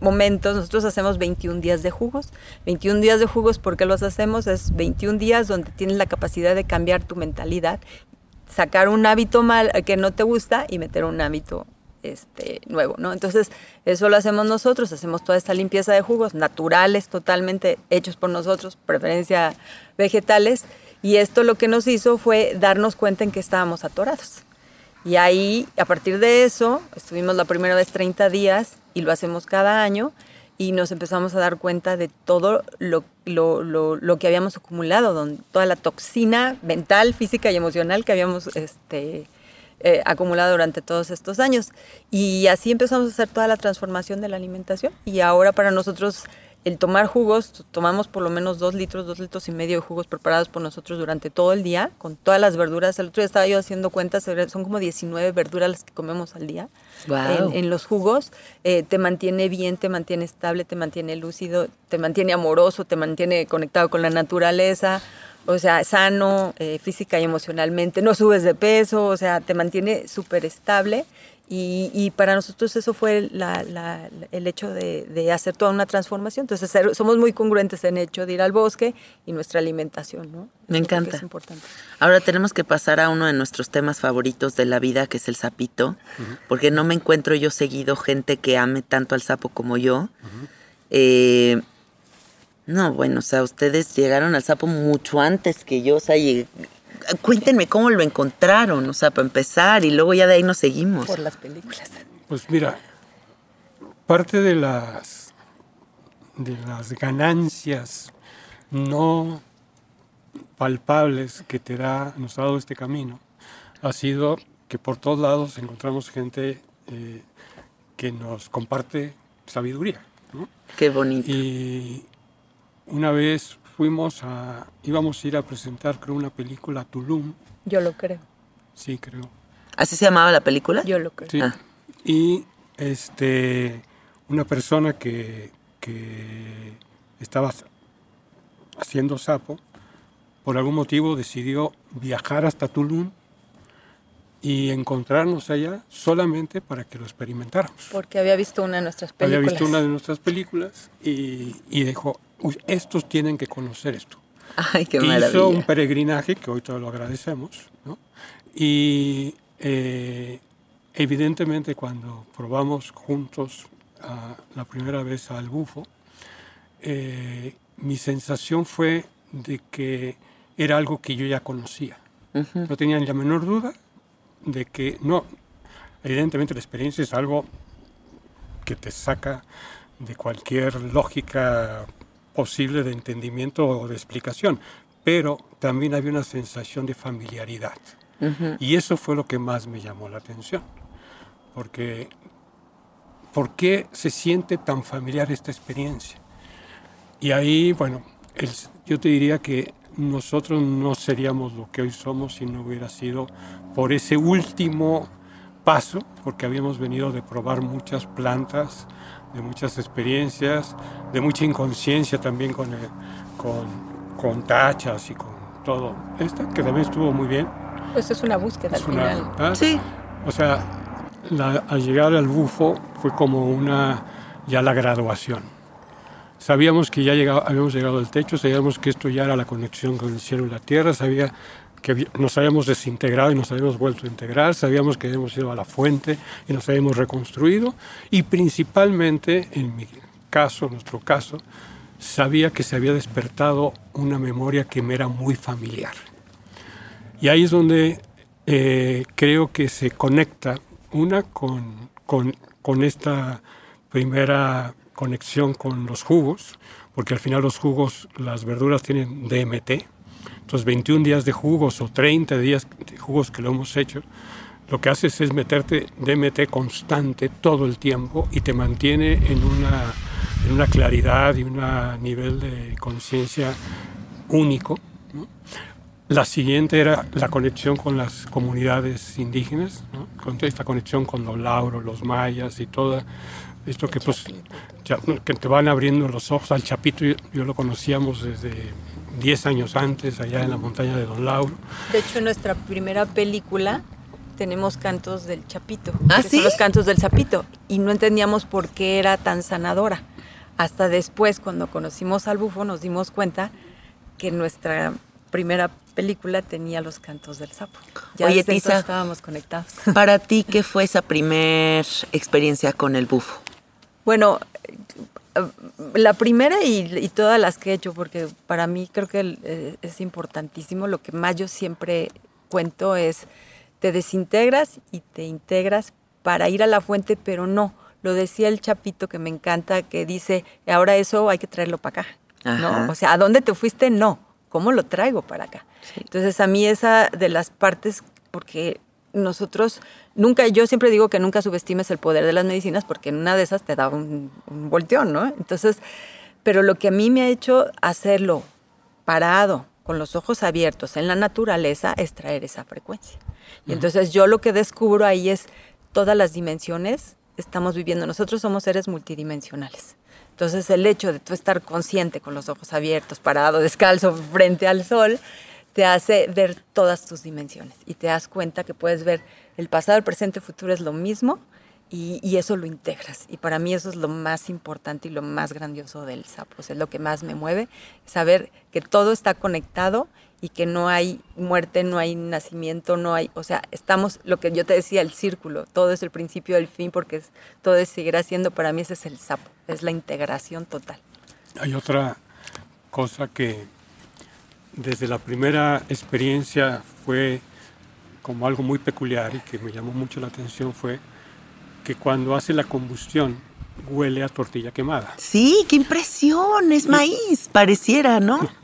momentos, nosotros hacemos 21 días de jugos. 21 días de jugos, ¿por qué los hacemos? Es 21 días donde tienes la capacidad de cambiar tu mentalidad sacar un hábito mal eh, que no te gusta y meter un hábito este nuevo, ¿no? Entonces, eso lo hacemos nosotros, hacemos toda esta limpieza de jugos naturales, totalmente hechos por nosotros, preferencia vegetales, y esto lo que nos hizo fue darnos cuenta en que estábamos atorados. Y ahí, a partir de eso, estuvimos la primera vez 30 días y lo hacemos cada año y nos empezamos a dar cuenta de todo lo, lo, lo, lo que habíamos acumulado, toda la toxina mental, física y emocional que habíamos este, eh, acumulado durante todos estos años. Y así empezamos a hacer toda la transformación de la alimentación y ahora para nosotros el tomar jugos, tomamos por lo menos dos litros, dos litros y medio de jugos preparados por nosotros durante todo el día, con todas las verduras. El otro día estaba yo haciendo cuentas, son como 19 verduras las que comemos al día Wow. en, en los jugos. Eh, te mantiene bien, te mantiene estable, te mantiene lúcido, te mantiene amoroso, te mantiene conectado con la naturaleza. O sea, sano, eh, física y emocionalmente, no subes de peso, o sea, te mantiene súper estable. Y, y para nosotros eso fue la- la- el hecho de, de hacer toda una transformación. Entonces ser- somos muy congruentes en el hecho de ir al bosque y nuestra alimentación, ¿no? Me encanta. Es importante. Ahora tenemos que pasar a uno de nuestros temas favoritos de la vida, que es el sapito, porque no me encuentro yo seguido gente que ame tanto al sapo como yo. Eh, no, bueno, o sea, ustedes llegaron al sapo mucho antes que yo, o sea, cuéntenme cómo lo encontraron, o sea, para empezar, y luego ya de ahí nos seguimos. Por las películas. Pues mira, parte de las de las ganancias no palpables que te da, nos ha dado este camino, ha sido que por todos lados encontramos gente eh, que nos comparte sabiduría. ¿no? Qué bonito. Y una vez fuimos a, íbamos a ir a presentar, creo, una película a Tulum, Yo lo creo. sí, creo. ¿Así se llamaba la película? Yo lo creo. Sí. Ah. Y este, una persona que, que estaba haciendo sapo, por algún motivo decidió viajar hasta Tulum y encontrarnos allá solamente para que lo experimentáramos. Porque había visto una de nuestras Había películas. visto una de nuestras películas y, y dijo, "Uy, estos tienen que conocer esto. Ay, qué Hizo un maravilla. peregrinaje, que hoy todo lo agradecemos, ¿no? Y eh, evidentemente cuando probamos juntos ah, la primera vez al bufo, eh, mi sensación fue de que era algo que yo ya conocía. No tenía ni la menor duda de que no, evidentemente la experiencia es algo que te saca de cualquier lógica posible de entendimiento o de explicación, pero también había una sensación de familiaridad. Y eso fue lo que más me llamó la atención, porque ¿por qué se siente tan familiar esta experiencia? Y ahí, bueno, el- yo te diría que nosotros no seríamos lo que hoy somos si no hubiera sido por ese último paso, porque habíamos venido de probar muchas plantas, de muchas experiencias, de mucha inconsciencia también con, el- con, con tachas y con todo. Esta, que también estuvo muy bien. Pues es una búsqueda Es al una- final. ¿ah? Sí, O sea, la- al llegar al bufo fue como una, ya la graduación. Sabíamos que ya llegaba- habíamos llegado al techo, sabíamos que esto ya era la conexión con el cielo y la tierra, sabía que nos habíamos desintegrado y nos habíamos vuelto a integrar, sabíamos que habíamos ido a la fuente y nos habíamos reconstruido y principalmente, en mi caso, nuestro caso, sabía que se había despertado una memoria que me era muy familiar. Y ahí es donde eh, creo que se conecta una con, con, con esta primera conexión con los jugos, porque al final los jugos, las verduras tienen DMT, entonces 21 días de jugos o 30 días de jugos que lo hemos hecho, lo que haces es meterte DMT constante todo el tiempo y te mantiene en una, en una claridad y un nivel de conciencia único. ¿no? La siguiente era la conexión con las comunidades indígenas, ¿no? con esta conexión con los lauros, los mayas y todo esto que, pues, ya- que te van abriendo los ojos al chapito. Yo, yo lo conocíamos desde 10 años antes, allá en la montaña de Don Lauro. De hecho, en nuestra primera película tenemos cantos del chapito, ¿Ah, que sí? son los cantos del sapito, y no entendíamos por qué era tan sanadora. Hasta después, cuando conocimos al bufo, nos dimos cuenta que nuestra primera película tenía los cantos del sapo. Ya Oye, desde Tisa. estábamos conectados. para ti, ¿qué fue esa primer experiencia con el bufo? Bueno, la primera y, y todas las que he hecho, porque para mí creo que eh, es importantísimo. Lo que más yo siempre cuento es, te desintegras y te integras para ir a la fuente, pero no. Lo decía el chapito que me encanta, que dice, ahora eso hay que traerlo para acá. Ajá. ¿no? O sea, ¿a dónde te fuiste? No. ¿Cómo lo traigo para acá? Entonces, a mí esa de las partes, porque nosotros nunca, yo siempre digo que nunca subestimes el poder de las medicinas, porque en una de esas te da un, un volteón, ¿no? Entonces, Pero lo que a mí me ha hecho hacerlo parado, con los ojos abiertos en la naturaleza, es traer esa frecuencia. Y entonces yo lo que descubro ahí es todas las dimensiones estamos viviendo. Nosotros somos seres multidimensionales. Entonces el hecho de tú estar consciente con los ojos abiertos, parado, descalzo, frente al sol, te hace ver todas tus dimensiones y te das cuenta que puedes ver el pasado, el presente, el futuro es lo mismo y, y eso lo integras. Y para mí eso es lo más importante y lo más grandioso del sapo, es lo que más me mueve, saber que todo está conectado y que no hay muerte, no hay nacimiento, no hay, o sea, estamos, lo que yo te decía, el círculo, todo es el principio del fin porque es, todo es seguirá siendo, para mí ese es el sapo, es la integración total. Hay otra cosa que desde la primera experiencia fue como algo muy peculiar y que me llamó mucho la atención fue que cuando hace la combustión huele a tortilla quemada. Sí, qué impresión, es maíz, pareciera, ¿no? (laughs)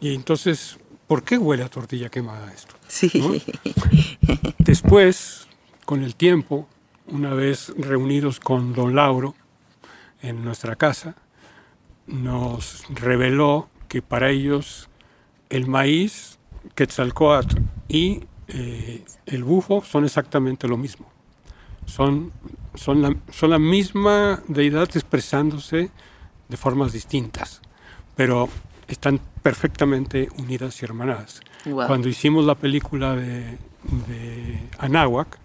Y entonces, ¿por qué huele a tortilla quemada esto? Sí. ¿no? (laughs) Después, con el tiempo, una vez reunidos con don Lauro en nuestra casa, nos reveló que para ellos el maíz, Quetzalcoatl y eh, el bufo son exactamente lo mismo. Son, son, la, son la misma deidad expresándose de formas distintas, pero están perfectamente unidas y hermanadas. Guau. Cuando hicimos la película de, de Anáhuac,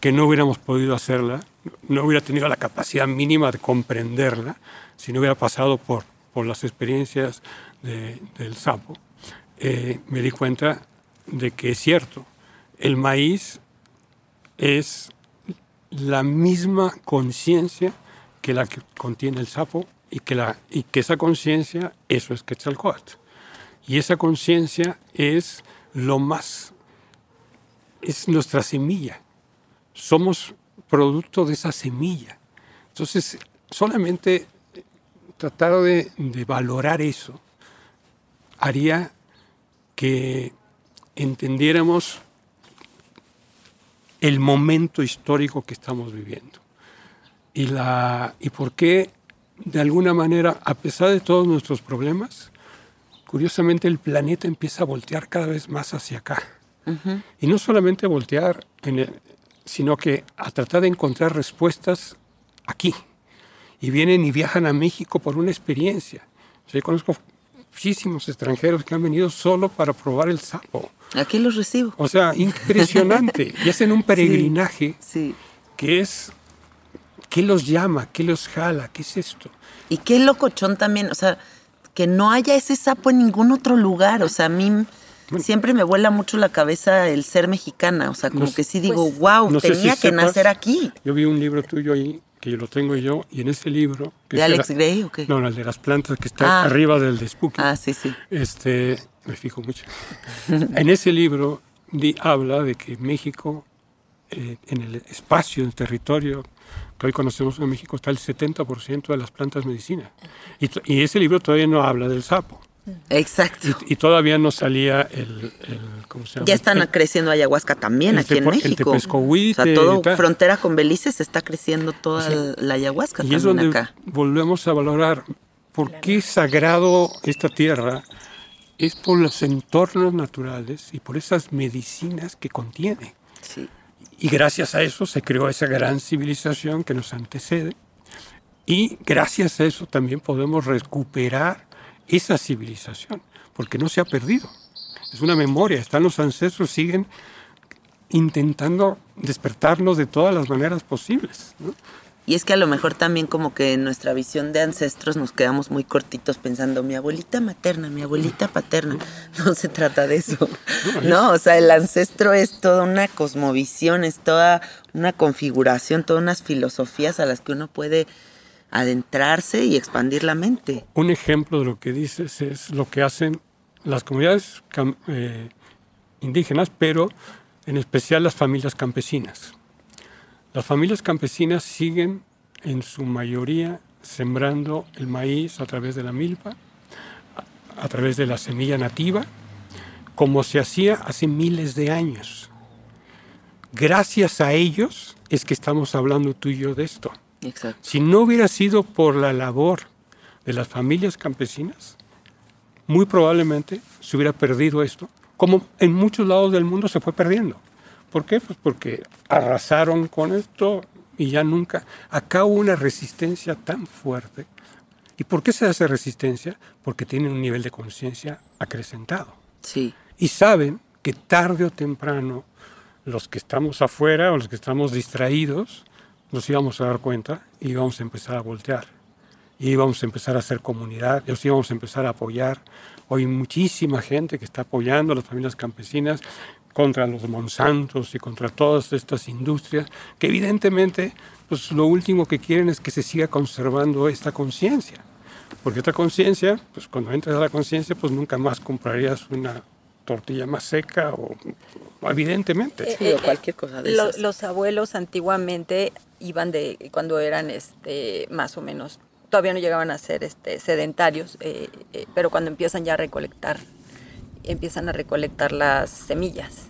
que no hubiéramos podido hacerla, no hubiera tenido la capacidad mínima de comprenderla si no hubiera pasado por, por las experiencias de- del sapo, eh, me di cuenta de que es cierto, el maíz es la misma conciencia que la que contiene el sapo y que, la, y que esa conciencia, eso es Quetzalcóatl. Y esa conciencia es lo más, es nuestra semilla. Somos producto de esa semilla. Entonces, solamente tratar de, de valorar eso haría que entendiéramos el momento histórico que estamos viviendo y, la, y por qué, de alguna manera, a pesar de todos nuestros problemas, curiosamente el planeta empieza a voltear cada vez más hacia acá. Y no solamente a voltear, en el- sino que a tratar de encontrar respuestas aquí. Y vienen y viajan a México por una experiencia. Yo conozco muchísimos extranjeros que han venido solo para probar el sapo. Aquí los recibo. O sea, impresionante. (laughs) y hacen un peregrinaje Sí. que es, ¿qué los llama? ¿Qué los jala? ¿Qué es esto? Y qué locochón también, o sea, que no haya ese sapo en ningún otro lugar. O sea, a mí siempre me vuela mucho la cabeza el ser mexicana. O sea, como No que sí digo, pues, wow, no sé si tenía que sepas, nacer aquí. Yo vi un libro tuyo ahí, que lo tengo yo, y en ese libro... que ¿De Alex la- Gray o qué? No, el de las plantas que está Ah. arriba del de Spooky. Ah, sí, sí. Este, me fijo mucho. (laughs) en ese libro di- habla de que México, eh, en el espacio, en el territorio que hoy conocemos en México, está el 70% de las plantas medicina. Y, to- y ese libro todavía no habla del sapo. Exacto. Y, y todavía no salía el, el- ¿cómo se llama? Ya están El- creciendo ayahuasca también el aquí en tepo- el México. tepezcohuite o sea, todo frontera con Belice se está creciendo toda O sea, la ayahuasca Y es también donde acá. volvemos a valorar por qué sagrado esta tierra es por los entornos naturales y por esas medicinas que contiene. Sí. Y gracias a eso se creó esa gran civilización que nos antecede. Y gracias a eso también podemos recuperar esa civilización, porque no se ha perdido. Es una memoria, están los ancestros, siguen intentando despertarnos de todas las maneras posibles. ¿no? Y es que a lo mejor también como que en nuestra visión de ancestros nos quedamos muy cortitos pensando mi abuelita materna, mi abuelita paterna. (laughs) No se trata de eso. No, o sea, el ancestro es toda una cosmovisión, es toda una configuración, todas unas filosofías a las que uno puede adentrarse y expandir la mente. Un ejemplo de lo que dices es lo que hacen las comunidades eh, indígenas, pero en especial las familias campesinas. Las familias campesinas siguen en su mayoría sembrando el maíz a través de la milpa, a, a través de la semilla nativa, como se hacía hace miles de años. Gracias a ellos es que estamos hablando tú y yo de esto. Exacto. Si no hubiera sido por la labor de las familias campesinas, muy probablemente se hubiera perdido esto, como en muchos lados del mundo se fue perdiendo. ¿Por qué? Pues porque arrasaron con esto y ya nunca. Acá hubo una resistencia tan fuerte. ¿Y por qué se hace resistencia? Porque tienen un nivel de conciencia acrecentado. Sí. Y saben que tarde o temprano los que estamos afuera o los que estamos distraídos nos íbamos a dar cuenta y íbamos a empezar a voltear. Y íbamos a empezar a hacer comunidad, nos íbamos a empezar a apoyar. Hoy muchísima gente que está apoyando a las familias campesinas contra los Monsantos y contra todas estas industrias, que evidentemente pues lo último que quieren es que se siga conservando esta conciencia. Porque esta conciencia, pues cuando entras a la conciencia, pues nunca más comprarías una tortilla más seca o evidentemente. Sí, o cualquier cosa de Lo- esas. los abuelos antiguamente iban de cuando eran este más o menos todavía no llegaban a ser este sedentarios eh, eh, pero cuando empiezan ya a recolectar empiezan a recolectar las semillas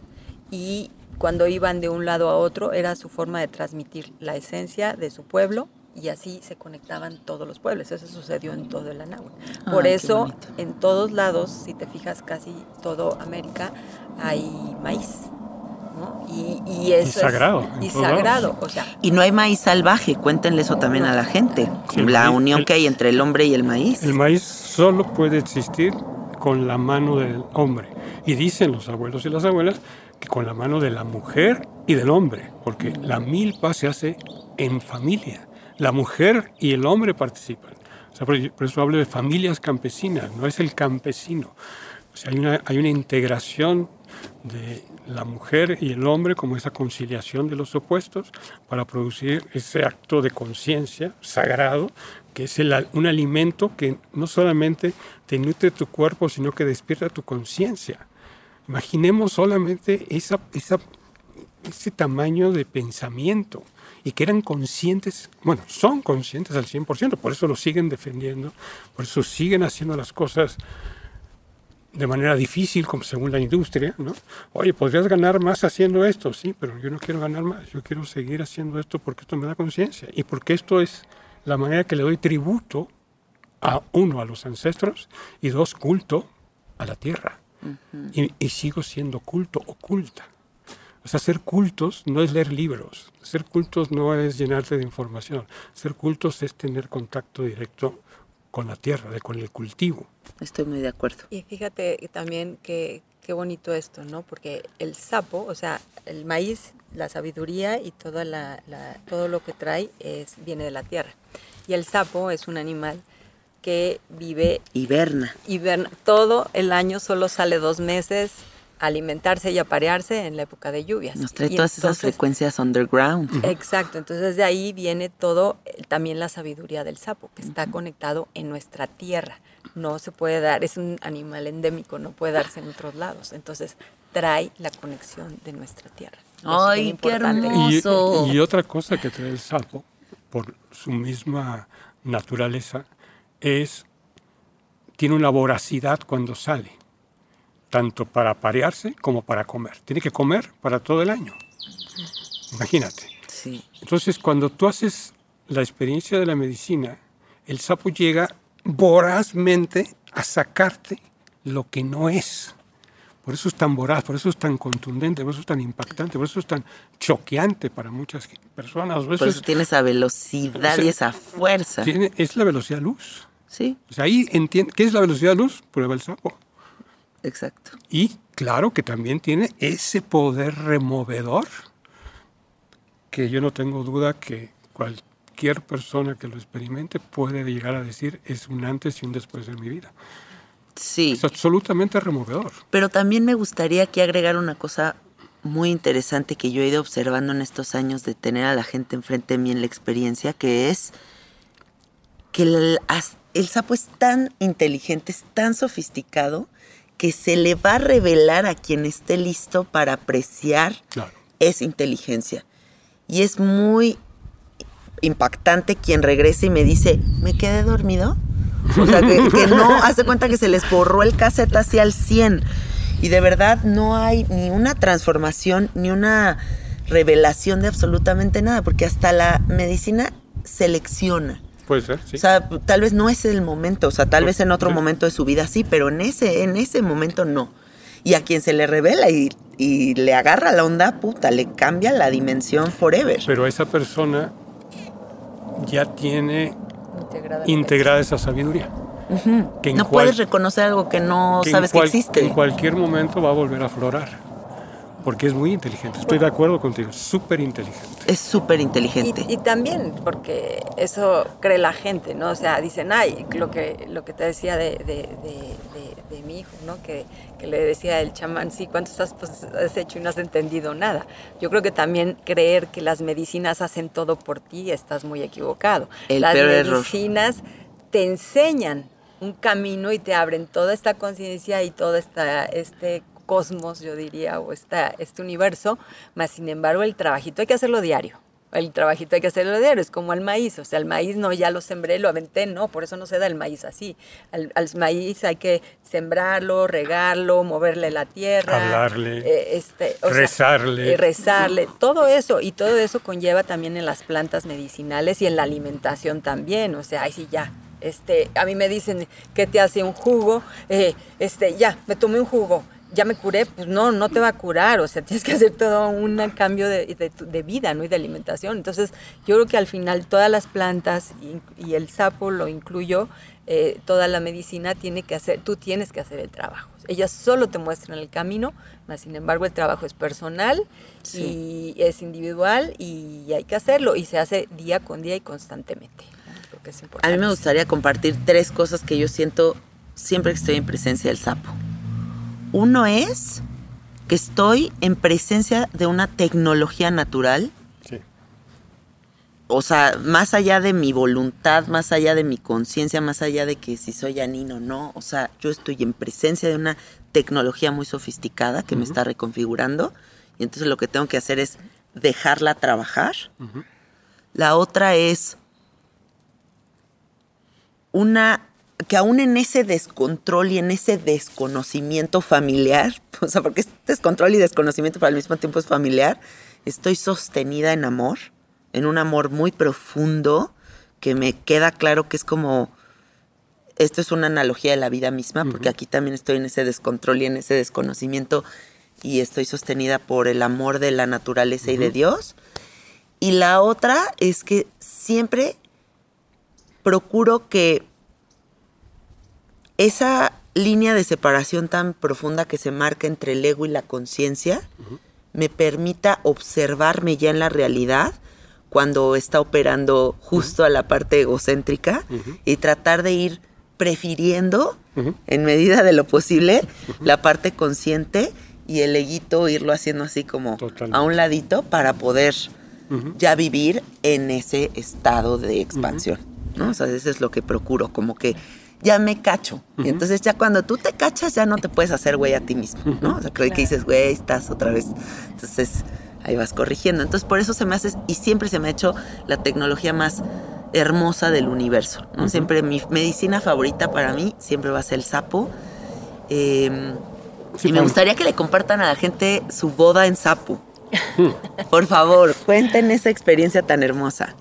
y cuando iban de un lado a otro era su forma de transmitir la esencia de su pueblo y así se conectaban todos los pueblos. Eso sucedió en todo el Anáhuac. Por Ay, qué eso, en todos lados, si te fijas, casi todo América, hay maíz. ¿no? Y, y eso es- sagrado, Y sagrado, o sea, Y no hay maíz salvaje, cuéntenle eso también a la gente. El la maíz- unión el- que hay entre el hombre y el maíz. El maíz solo puede existir con la mano del hombre. Y dicen los abuelos y las abuelas que con la mano de la mujer y del hombre, porque la milpa se hace en familia. La mujer y el hombre participan. O sea, por, eso hablo de familias campesinas, no es el campesino. O sea, hay una, hay una integración de la mujer y el hombre como esa conciliación de los opuestos para producir ese acto de conciencia sagrado que es el- un alimento que no solamente te nutre tu cuerpo, sino que despierta tu conciencia. Imaginemos solamente esa, esa- ese tamaño de pensamiento y que eran conscientes, bueno, son conscientes al 100%, por eso lo siguen defendiendo, por eso siguen haciendo las cosas de manera difícil, como según la industria, ¿no? Oye, podrías ganar más haciendo esto, sí, pero yo no quiero ganar más, yo quiero seguir haciendo esto porque esto me da conciencia y porque esto es la manera que le doy tributo a uno, a los ancestros, y dos, culto a la tierra. y, y sigo siendo culto, oculta. O sea, ser cultos no es leer libros, ser cultos no es llenarte de información, ser cultos es tener contacto directo con la tierra, de- con el cultivo. Estoy muy de acuerdo. Y fíjate también que qué bonito esto, ¿no? Porque el sapo, o sea, el maíz, la sabiduría y toda la, la- todo lo que trae es, viene de la tierra. Y el sapo es un animal que vive Hiberna. hiberna todo el año, solo sale dos meses alimentarse y aparearse en la época de lluvias. Nos trae Y todas esas frecuencias underground. Exacto, entonces de ahí viene todo, eh, también la sabiduría del sapo, que está conectado en nuestra tierra. No se puede dar, es un animal endémico, no puede darse en otros lados. Entonces trae la conexión de nuestra tierra. Ay, qué hermoso. Y, y otra cosa que trae el sapo, por su misma naturaleza, es, tiene una voracidad cuando sale, tanto para parearse como para comer. Tiene que comer para todo el año. Imagínate. Sí. Entonces, cuando tú haces la experiencia de la medicina, el sapo llega vorazmente a sacarte lo que no es. Por eso es tan voraz, por eso es tan contundente, por eso es tan impactante, por eso es tan choqueante para muchas personas. Por eso Por es- tiene esa velocidad y esa fuerza. tiene- es la velocidad luz. Sí, O sea, ahí entiende, ¿qué es la velocidad luz? Prueba el sapo. Exacto. Y claro que también tiene ese poder removedor que yo no tengo duda que cualquier persona que lo experimente puede llegar a decir es un antes y un después en mi vida. Sí. Es absolutamente removedor. Pero también me gustaría aquí agregar una cosa muy interesante que yo he ido observando en estos años de tener a la gente enfrente de mí en la experiencia, que es que el, el sapo es tan inteligente, es tan sofisticado, que se le va a revelar a quien esté listo para apreciar Claro. esa inteligencia. Y es muy impactante quien regresa y me dice, ¿me quedé dormido? O sea, que, que no, (laughs) hace cuenta que se les borró el cassette hacia el 100. Y de verdad no hay ni una transformación, ni una revelación de absolutamente nada, porque hasta la medicina selecciona. Puede ser, sí. O sea, tal vez no es el momento, o sea, tal Pues, vez en otro sí. momento de su vida sí, pero en ese, en ese momento no. Y a quien se le revela y, y le agarra la onda, puta, le cambia la dimensión forever. Pero esa persona ya tiene Integrada. integrada esa sabiduría. que no cual- puedes reconocer algo que no que sabes cual- que existe. En cualquier momento va a volver a aflorar. Porque es muy inteligente. Estoy de acuerdo contigo. Súper inteligente. Es súper inteligente. Y, y también porque eso cree la gente, ¿no? O sea, dicen, ay, lo que, lo que te decía de, de, de- de- de mi hijo, ¿no? Que, que le decía el chamán, sí, ¿cuántos has, pues, has hecho y no has entendido nada? Yo creo que también creer que las medicinas hacen todo por ti, estás muy equivocado. El las error. medicinas te enseñan un camino y te abren toda esta conciencia y todo esta, este cosmos, yo diría, o esta, este universo, más sin embargo el trabajito hay que hacerlo diario. El trabajito hay que hacerlo diario, es como el maíz, o sea, el maíz no ya lo sembré, lo aventé, no, por eso no se da el maíz así. Al, al maíz hay que sembrarlo, regarlo, moverle la tierra, Hablarle, eh, este, o sea, rezarle. eh, rezarle, todo eso, y todo eso conlleva también en las plantas medicinales y en la alimentación también, o sea, ay sí ya, este, a mí me dicen que te hace un jugo, eh, este, ya, me tomé un jugo, ya me curé, pues no, no te va a curar, o sea, (laughs) tienes que hacer todo un cambio de, de vida, ¿no? Y de alimentación. Entonces, yo creo que al final todas las plantas, y, y el sapo lo incluyo, eh, toda la medicina tiene que hacer, tú tienes que hacer el trabajo. Ellas solo te muestran el camino, mas sin embargo el trabajo es personal y es individual y hay que hacerlo y se hace día con día y constantemente. ¿no? Creo que es A mí me gustaría compartir tres cosas que yo siento siempre que estoy en presencia del sapo. Uno es que estoy en presencia de una tecnología natural, Sí. o sea, más allá de mi voluntad, más allá de mi conciencia, más allá de que si soy anino o no, o sea, yo estoy en presencia de una tecnología muy sofisticada que me está reconfigurando. Y entonces lo que tengo que hacer es dejarla trabajar. La otra es una que aún en ese descontrol y en ese desconocimiento familiar, (laughs) o sea, porque es descontrol y desconocimiento pero al mismo tiempo es familiar, estoy sostenida en amor, en un amor muy profundo que me queda claro que es como esto es una analogía de la vida misma, porque aquí también estoy en ese descontrol y en ese desconocimiento y estoy sostenida por el amor de la naturaleza y de Dios. Y la otra es que siempre procuro que esa línea de separación tan profunda que se marca entre el ego y la conciencia me permita observarme ya en la realidad cuando está operando justo a la parte egocéntrica y tratar de ir prefiriendo en medida de lo posible la parte consciente y el eguito irlo haciendo así como Totalmente. a un ladito para poder ya vivir en ese estado de expansión, ¿no? O sea, eso es lo que procuro, como que ya me cacho. Y entonces ya cuando tú te cachas ya no te puedes hacer güey a ti mismo, ¿no? O sea, creo que dices, güey, estás otra vez. Entonces ahí vas corrigiendo. Entonces por eso se me hace, y siempre se me ha hecho la tecnología más hermosa del universo, ¿no? Siempre mi medicina favorita para mí siempre va a ser el sapo. Eh, Sí, y me gustaría que le compartan a la gente su boda en sapo. Por favor, cuenten esa experiencia tan hermosa.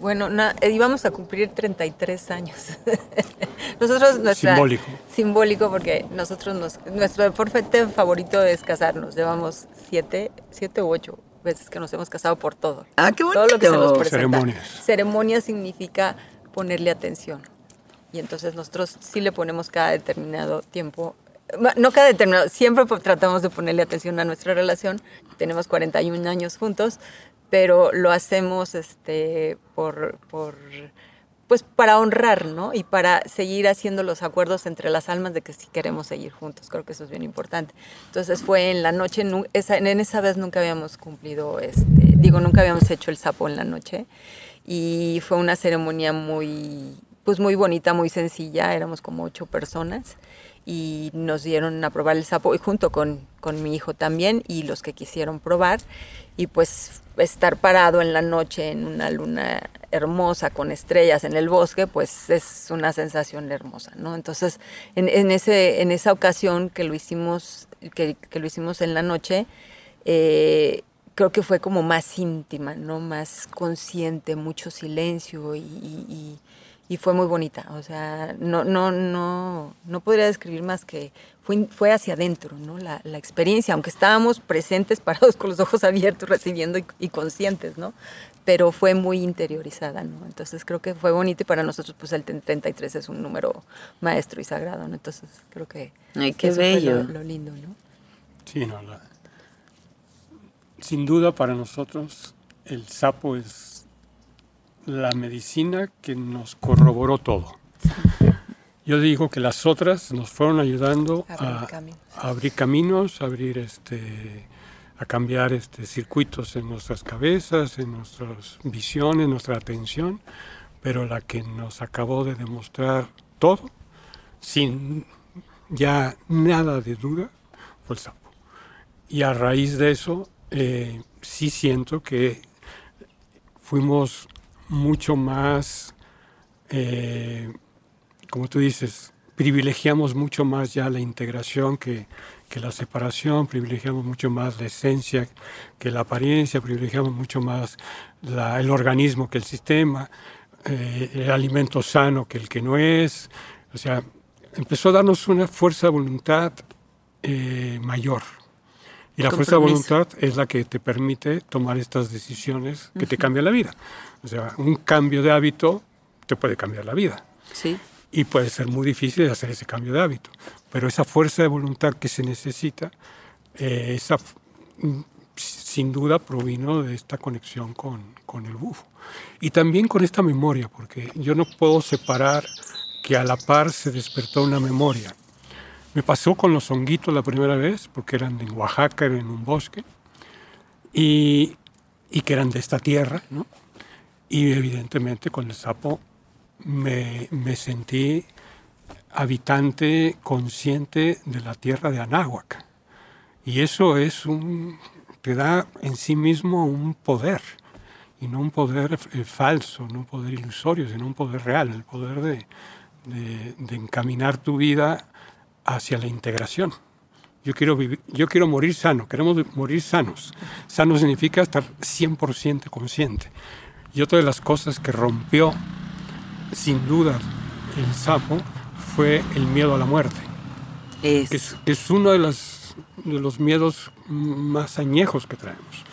Bueno, na- eh, íbamos a cumplir 33 años. (laughs) nosotros, nuestra... Simbólico. Simbólico porque nosotros, nos, nuestro deporte favorito es casarnos. Llevamos siete, siete u ocho veces que nos hemos casado por todo. Ah, qué Todo lo que se nos bonito. presenta. Ceremonias. Ceremonia significa ponerle atención. Y entonces nosotros sí le ponemos cada determinado tiempo, no cada determinado, siempre tratamos de ponerle atención a nuestra relación. Tenemos 41 años juntos, pero lo hacemos este, por, por, pues para honrar, ¿no? Y para seguir haciendo los acuerdos entre las almas de que sí queremos seguir juntos. Creo que eso es bien importante. Entonces fue en la noche, nu- esa, en esa vez nunca habíamos cumplido, este, digo, nunca habíamos hecho el sapo en la noche. Y fue una ceremonia muy, pues muy bonita, muy sencilla. Éramos como ocho personas y nos dieron a probar el sapo y junto con, con mi hijo también y los que quisieron probar y pues estar parado en la noche en una luna hermosa con estrellas en el bosque pues es una sensación hermosa no entonces en, ese en esa ocasión que lo hicimos que, lo hicimos en la noche eh, creo que fue como más íntima, ¿no? Más consciente, mucho silencio y fue muy bonita. O sea, no, no, no, no podría describir más que fue, fue hacia adentro, ¿no? La, la experiencia, aunque estábamos presentes, (laughs) parados con los ojos abiertos, recibiendo y, y conscientes, ¿no? Pero fue muy interiorizada, ¿no? Entonces creo que fue bonito y para nosotros, pues el 33 es un número maestro y sagrado, ¿no? Entonces creo que, Ay, qué eso fue bello. lo, lo lindo, ¿no? Sí, no, la- sin duda para nosotros el sapo es la medicina que nos corroboró todo. Yo digo que las otras nos fueron ayudando Abrir a, caminos. a abrir caminos, a abrir este, a cambiar este, circuitos en nuestras cabezas, en nuestras visiones, nuestra atención, pero la que nos acabó de demostrar todo, sin ya nada de duda, fue el sapo. Y a raíz de eso, eh, sí siento que fuimos mucho más, eh, como tú dices, privilegiamos mucho más ya la integración que, que la separación, privilegiamos mucho más la esencia que la apariencia, privilegiamos mucho más el organismo que el sistema, eh, el alimento sano que el que no es. O sea, empezó a darnos una fuerza de voluntad eh, mayor. Y la fuerza de voluntad es la que te permite tomar estas decisiones que te cambian la vida. O sea, un cambio de hábito te puede cambiar la vida. Sí. Y puede ser muy difícil hacer ese cambio de hábito. Pero esa fuerza de voluntad que se necesita, eh, esa, mm, sin duda provino de esta conexión con, con el bufo. Y también con esta memoria, porque yo no puedo separar que a la par se despertó una memoria. Me pasó con los honguitos la primera vez, porque eran en Oaxaca, eran en un bosque, y, y que eran de esta tierra, ¿no? Y evidentemente con el sapo me, me sentí habitante consciente de la tierra de Anáhuac. Y eso es un, te da en sí mismo un poder, y no un poder eh, falso, no un poder ilusorio, sino un poder real, el poder de, de- de encaminar tu vida hacia la integración. Yo quiero, vivir, yo quiero morir sano, queremos morir sanos. Sano significa estar 100% consciente. Y otra de las cosas que rompió, sin duda, el sapo fue el miedo a la muerte. Es, Es, es uno de, las, de los miedos más añejos que traemos.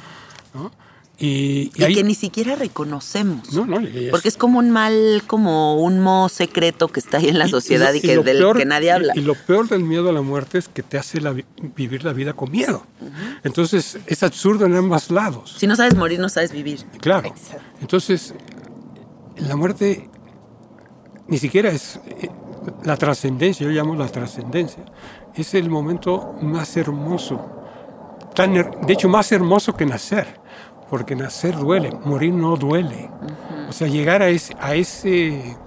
¿no? Y, y y que ni siquiera reconocemos. no, no, y es- Porque es como un mal, como un mo secreto que está ahí en la y- y sociedad lo- y, que del peor- que nadie y- habla. Y, lo peor del miedo a la muerte es que te hace la vi- vivir la vida con miedo. Entonces es absurdo en ambos lados. Si no sabes morir, no sabes vivir. Claro. Entonces, la muerte ni siquiera es eh, la trascendencia, yo llamo la trascendencia, es el momento más hermoso, tan, de hecho más hermoso que nacer, porque nacer duele, morir no duele. O sea, llegar a ese, a ese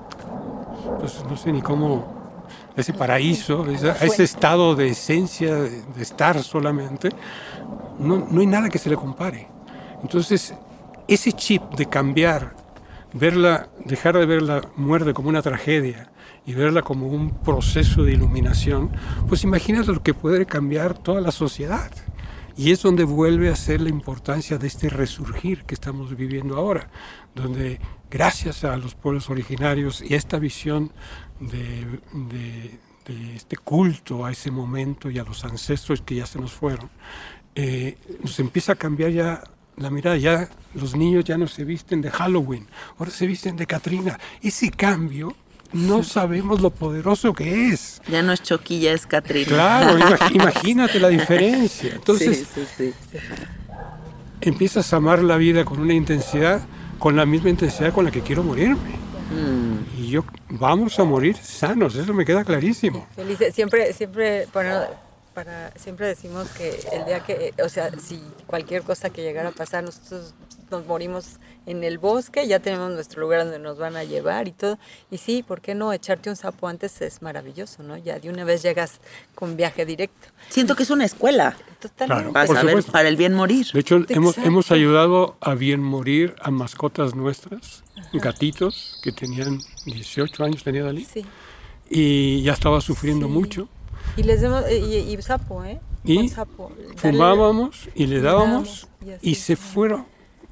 pues no sé ni cómo, a ese paraíso, a ese estado de esencia, de, de estar solamente, no, no hay nada que se le compare. Entonces, ese chip de cambiar, verla, dejar de ver la muerte como una tragedia y verla como un proceso de iluminación, pues imagínate lo que puede cambiar toda la sociedad. Y es donde vuelve a ser la importancia de este resurgir que estamos viviendo ahora, donde gracias a los pueblos originarios y esta visión de, de- de este culto a ese momento y a los ancestros que ya se nos fueron, eh, nos empieza a cambiar ya la mirada. Ya los niños ya no se visten de Halloween, ahora se visten de Katrina. Ese cambio no sabemos lo poderoso que es. Ya no es Choquilla, es Catrina. Claro, imag- (laughs) imagínate la diferencia. Entonces sí, sí, sí. empiezas a amar la vida con una intensidad, con la misma intensidad con la que quiero morirme. Mm. Y yo, vamos a morir sanos, eso me queda clarísimo. Felices, siempre, siempre, bueno, para, siempre decimos que el día que, o sea, si cualquier cosa que llegara a pasar, nosotros nos morimos en el bosque, ya tenemos nuestro lugar donde nos van a llevar y todo. Y sí, ¿por qué no? Echarte un sapo antes es maravilloso, ¿no? Ya de una vez llegas con viaje directo. Siento que es una escuela Totalmente. para Por saber, para el bien morir. De hecho, hemos, hemos ayudado a bien morir a mascotas nuestras, gatitos que tenían 18 años, tenía Dalí, Sí. y ya estaba sufriendo Sí. mucho. Y les demos, y, y sapo, ¿eh? y sapo, fumábamos y le dábamos y se fueron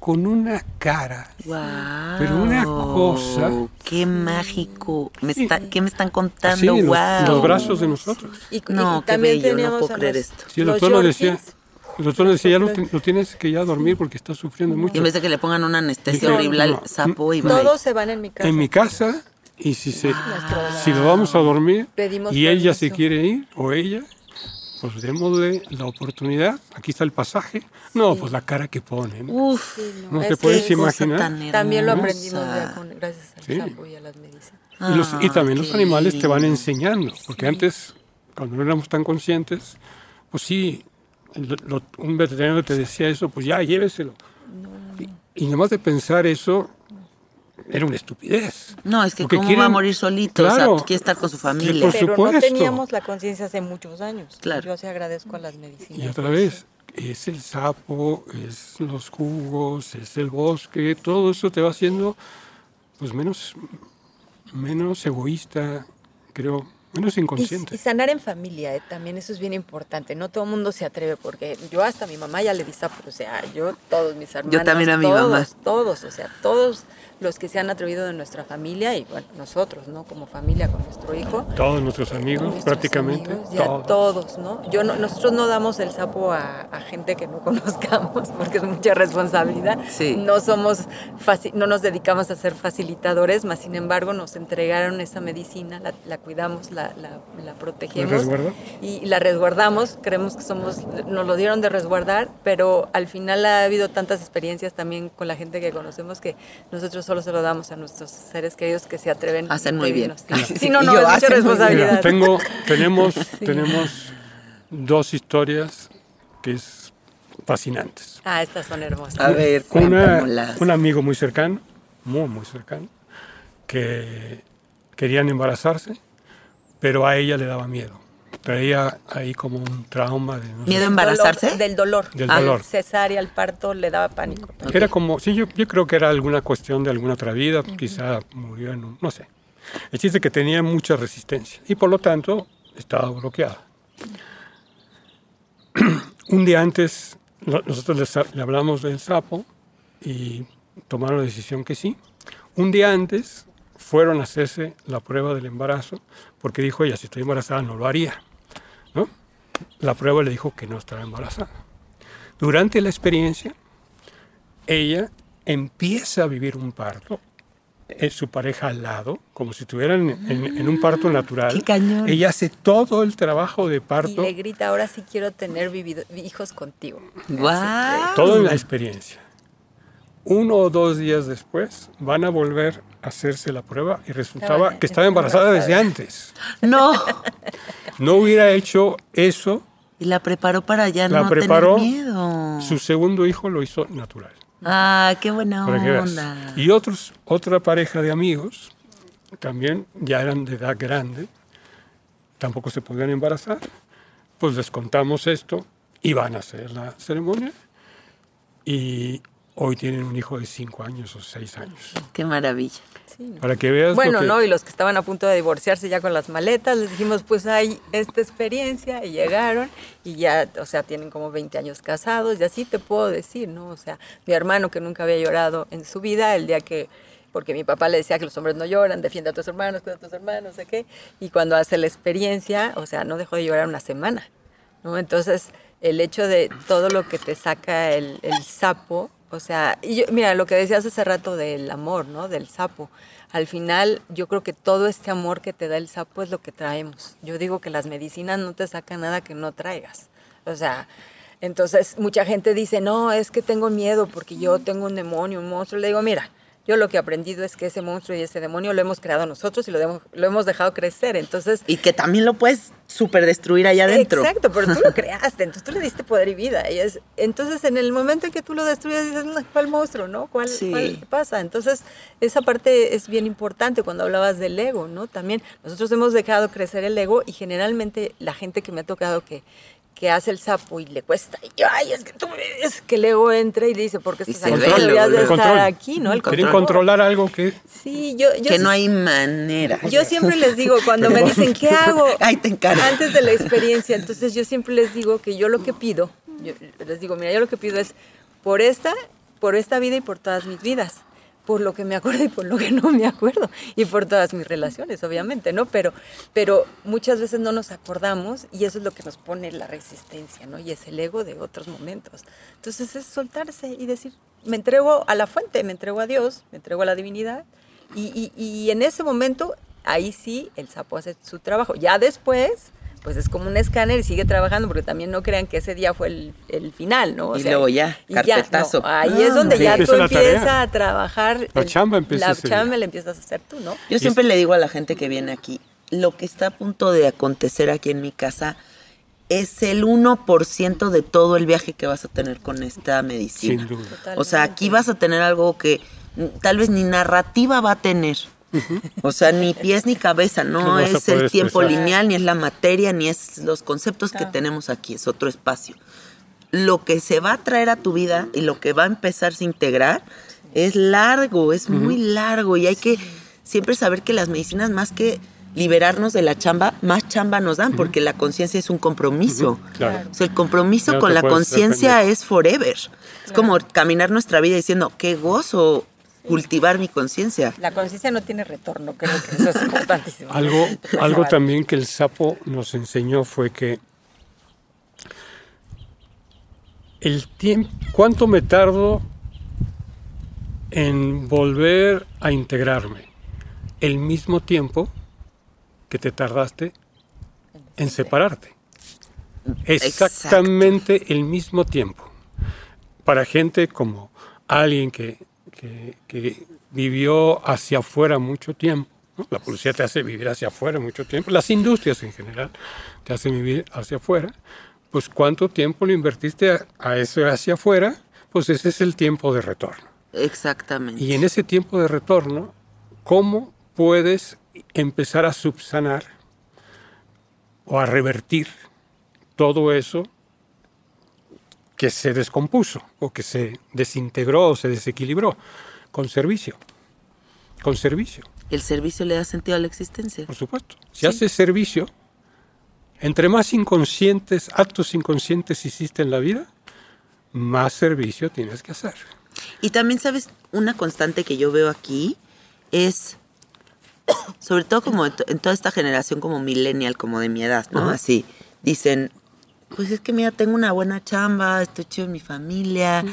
con una cara. Wow. Pero una cosa- Qué mágico. Me Sí. está, ¿Qué me están contando? Así, en los, wow. los brazos de nosotros. Y, y No, qué también bello, no puedo creer los- esto. Sí, el los doctor nos decía, el doctor decía, ya lo, ti- lo tienes que ya dormir porque está sufriendo Y mucho. en vez de que le pongan una anestesia No, horrible al sapo y bye. Todos se van en mi casa. En mi casa, y si, se, Nuestro- si lo vamos a dormir Pedimos y ella se permiso. quiere ir, o ella, pues démosle la oportunidad. Aquí está el pasaje. No, pues la cara que pone. ¿no? Uf. No es te puedes imaginar. También lo aprendimos ya con, gracias al Sí. sapo y a las medicinas. Y, los- y Ah, también los animales te van enseñando, porque antes, cuando no éramos tan conscientes, pues sí, lo- lo- un veterinario te decía eso, pues ya, lléveselo. Y, y nomás de pensar eso, era una estupidez. No, es que Porque cómo va quieren- a morir solito, o Claro. sea, quiere estar con su Sí, familia. por Pero no teníamos la conciencia hace muchos años. Claro. Yo sí agradezco a las medicinas. Y otra vez, es el sapo, es los jugos, es el bosque, todo eso te va haciendo pues menos, menos egoísta, creo, inconsciente. y sanar en familia, eh, también eso es bien importante. No todo el mundo se atreve, porque yo hasta a mi mamá ya le di sapo, o sea, yo, todos mis hermanos, también a mi todos, mamá. Todos, o sea, todos los que se han atrevido de nuestra familia y bueno, nosotros, ¿no? Como familia con nuestro hijo. Todos nuestros amigos, nuestros prácticamente, amigos, ya todos. todos, ¿no? Yo no, nosotros no damos el sapo a, a gente que no (laughs) conozcamos porque es mucha responsabilidad. Sí. No somos, no nos dedicamos a ser facilitadores, más sin embargo nos entregaron esa medicina, la, la cuidamos, la, la, la protegemos ¿La resguarda? y la resguardamos. Creemos que somos, nos lo dieron de resguardar, pero al final ha habido tantas experiencias también con la gente que conocemos que nosotros solo se lo damos a nuestros seres queridos que se atreven. Hacen a muy bien. pedirnos. Sí, (laughs) Sí, no, y no, yo, es mucha hacen muy bien. responsabilidad. Mira, tengo, (laughs) tenemos, tenemos dos historias que es fascinantes. Ah, estas son hermosas. A ver, Una, un amigo muy cercano, muy, muy cercano, que querían embarazarse, pero a ella le daba miedo. Traía ahí como un trauma de... no ¿Miedo a embarazarse? Dolor- del dolor. Del Al dolor. cesárea, al parto, le daba pánico. Era como, sí, yo, yo creo que era alguna cuestión de alguna otra vida, quizá murió en un, no sé. El chiste es que tenía mucha resistencia y por lo tanto estaba bloqueada. (clears throat) un día antes, no- nosotros le hablamos del sapo y tomaron la decisión que sí. Un día antes fueron a hacerse la prueba del embarazo porque dijo ella, si estoy embarazada no lo haría. ¿no? La prueba le dijo que no estaba embarazada. Durante la experiencia, ella empieza a vivir un parto, es su pareja al lado, como si estuvieran en, en un parto natural. ¡Qué cañón! Ella hace todo el trabajo de Y parto, le grita, ahora sí quiero tener vivido- hijos contigo. ¡Guau! todo en la experiencia. Uno o dos días después van a volver a hacerse la prueba y resultaba que estaba embarazada desde antes. No. No hubiera hecho eso, Y la preparó para ya la no preparó, tener miedo. su segundo hijo lo hizo natural. Ah, qué buena onda. Y otros, otra pareja de amigos, también ya eran de edad grande, tampoco se podían embarazar, pues les contamos esto, iban a hacer la ceremonia y hoy tienen un hijo de cinco años o seis años. Qué maravilla. Para que veas Bueno, que- no, y los que estaban a punto de divorciarse ya con las maletas, les dijimos, pues hay esta experiencia, y llegaron, y ya, o sea, tienen como 20 años casados, y así te puedo decir, ¿no? O sea, mi hermano que nunca había llorado en su vida, el día que, porque mi papá le decía que los hombres no lloran, defiende a tus hermanos, cuida a tus hermanos, no sé qué, y cuando hace la experiencia, o sea, no dejó de llorar una semana, ¿no? Entonces, el hecho de todo lo que te saca el, el sapo, o sea, y yo- mira, lo que decías hace rato del amor, ¿no? Del sapo. Al final, yo creo que todo este amor que te da el sapo es lo que traemos. Yo digo que las medicinas no te sacan nada que no traigas. O sea, entonces mucha gente dice, no, es que tengo miedo porque yo tengo un demonio, un monstruo. Le digo, mira, yo lo que he aprendido es que ese monstruo y ese demonio lo hemos creado nosotros y lo, hemos- lo hemos dejado crecer. Entonces, Y que también lo puedes súper destruir allá adentro. Exacto, pero tú lo (laughs) creaste, entonces tú le diste poder y vida. Y es, entonces, en el momento en que tú lo destruyes, dices, "No, ¿cuál monstruo, no? ¿Cuál, Sí. cuál pasa? Entonces, esa parte es bien importante cuando hablabas del ego, ¿no? También nosotros hemos dejado crecer el ego y generalmente la gente que me ha tocado que que hace el sapo y le cuesta. Y yo, ay, es que tú es que Leo entra y dice, ¿por qué Y estás se aquí? Deberías de el estar aquí, ¿no? El control. controlar algo que Sí, yo, yo que no hay manera. yo siempre les digo, cuando me dicen, ¿qué (laughs) hago? Ay, te encargo. Antes de la experiencia, entonces yo siempre les digo que yo lo que pido, yo les digo, mira, yo lo que pido es por esta, por esta vida y por todas mis vidas, por lo que me acuerdo y por lo que (laughs) no me acuerdo, y por todas mis relaciones, obviamente, ¿no? Pero, pero muchas veces no nos acordamos y eso es lo que nos pone la resistencia, ¿no? Y es el ego de otros momentos. Entonces es soltarse y decir, me entrego a la fuente, me entrego a Dios, me entrego a la divinidad, y, y- y en ese momento, ahí sí, el sapo hace su trabajo. Ya después, pues es como un escáner y sigue trabajando, porque también no crean que ese día fue el, el final, ¿no? O Y luego ya, y carpetazo. no, ahí es donde Ahí ya tú empiezas a trabajar. La el- chamba empieza La chamba la empiezas a hacer tú, ¿no? Yo siempre le digo a la gente que viene aquí, lo que está a punto de acontecer aquí en mi casa es el 1% de todo el viaje que vas a tener con esta medicina. Sin duda. O sea, aquí vas a tener algo que tal vez ni narrativa va a tener. O sea, ni pies ni cabeza, No no es el tiempo expresar. lineal, ni es la materia, ni es los conceptos que tenemos aquí, es otro espacio. Lo que se va a traer a tu vida y lo que va a empezarse a integrar es largo, es muy largo y hay que siempre saber que las medicinas más que liberarnos de la chamba, más chamba nos dan, porque la conciencia es un compromiso. Claro. O sea, el compromiso no con la conciencia es forever. Es como caminar nuestra vida diciendo, qué gozo cultivar mi conciencia. La conciencia no tiene retorno, creo que eso es importantísimo. Algo, (laughs) algo también que el sapo nos enseñó fue que el tiempo, ¿cuánto me tardo en volver a integrarme? El mismo tiempo que te tardaste en separarte. Exactamente el mismo tiempo. Para gente como alguien que, que- que vivió hacia afuera mucho tiempo, ¿no? la policía te hace vivir hacia afuera mucho tiempo, las industrias en general te hacen vivir hacia afuera, pues cuánto tiempo le invertiste a, a eso hacia afuera, pues ese es el tiempo de retorno. Exactamente. Y en ese tiempo de retorno, ¿cómo puedes empezar a subsanar o a revertir todo eso que se descompuso o que se desintegró o se desequilibró? Con servicio. Con servicio, El servicio le da sentido a la existencia. por supuesto. Si haces servicio, entre más inconscientes, actos inconscientes hiciste en la vida, más servicio tienes que hacer. Y también, ¿sabes? Una constante que yo veo aquí es, (coughs) sobre todo como en toda esta generación como millennial, como de mi edad, ¿no? Así, dicen, pues es que mira, tengo una buena chamba, estoy chido en mi familia,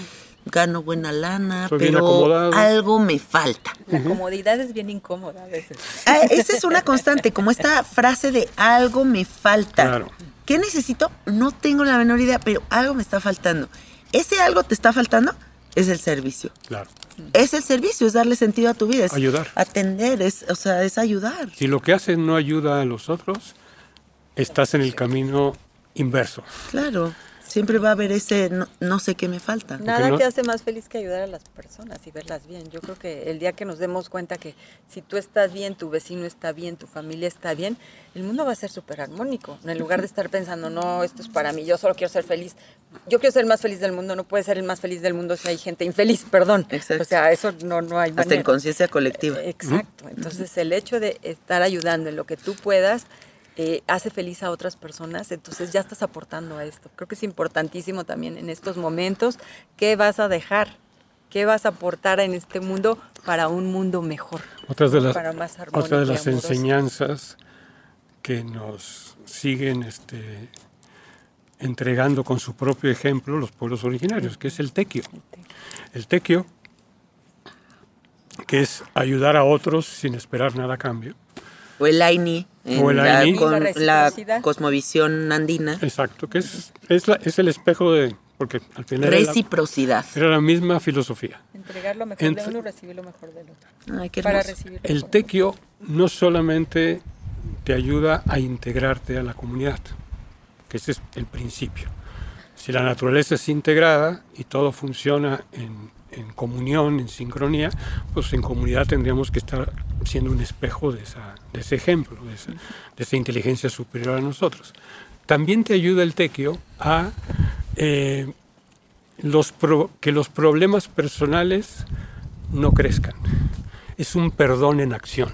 gano buena lana, pero algo me falta. La comodidad es bien incómoda a veces. Ah, esa es una constante, como esta frase de algo me falta. Claro. ¿Qué necesito? No tengo la menor idea, pero algo me está faltando. ¿Ese algo te está faltando? Es el servicio. Claro. Es el servicio, es darle sentido a tu vida. Es Ayudar. Atender, es, o sea, es ayudar. Si lo que haces no ayuda a los otros, estás en el camino inverso. Claro. Siempre va a haber ese no, no sé qué me falta. Nada no- te hace más feliz que ayudar a las personas y verlas bien. Yo creo que el día que nos demos cuenta que si tú estás bien, tu vecino está bien, tu familia está bien, el mundo va a ser súper armónico. En lugar de estar pensando, no, esto es para mí, yo solo quiero ser feliz. Yo quiero ser el más feliz del mundo, no puede ser el más feliz del mundo si hay gente infeliz, (laughs) perdón. Exacto. O sea, eso no, no hay Hasta en conciencia colectiva. Eh, Exacto. Entonces, el hecho de estar ayudando en lo que tú puedas eh, hace feliz a otras personas, entonces ya estás aportando a esto. Creo que es importantísimo también en estos momentos qué vas a dejar, qué vas a aportar en este mundo para un mundo mejor. Otras de las, Para más armónico otra de las enseñanzas que nos siguen este, entregando con su propio ejemplo los pueblos originarios, que es el tequio. El tequio, que es ayudar a otros sin esperar nada a cambio. O el AINI, en O el la, AINI. con La cosmovisión andina. Exacto, que es, es, la- es el espejo de... Porque al final era la, Reciprocidad. era la misma filosofía. Entregar lo mejor Entre- de uno y recibir lo mejor del otro. Ay, qué Para recibir El mejor. tequio no solamente te ayuda a integrarte a la comunidad, que ese es el principio. Si la naturaleza es integrada y todo funciona en, en comunión, en sincronía, pues en comunidad tendríamos que estar siendo un espejo de, ese ejemplo, de esa, inteligencia superior a nosotros. también te ayuda el tequio a eh, que los problemas personales no crezcan. Es un perdón en acción.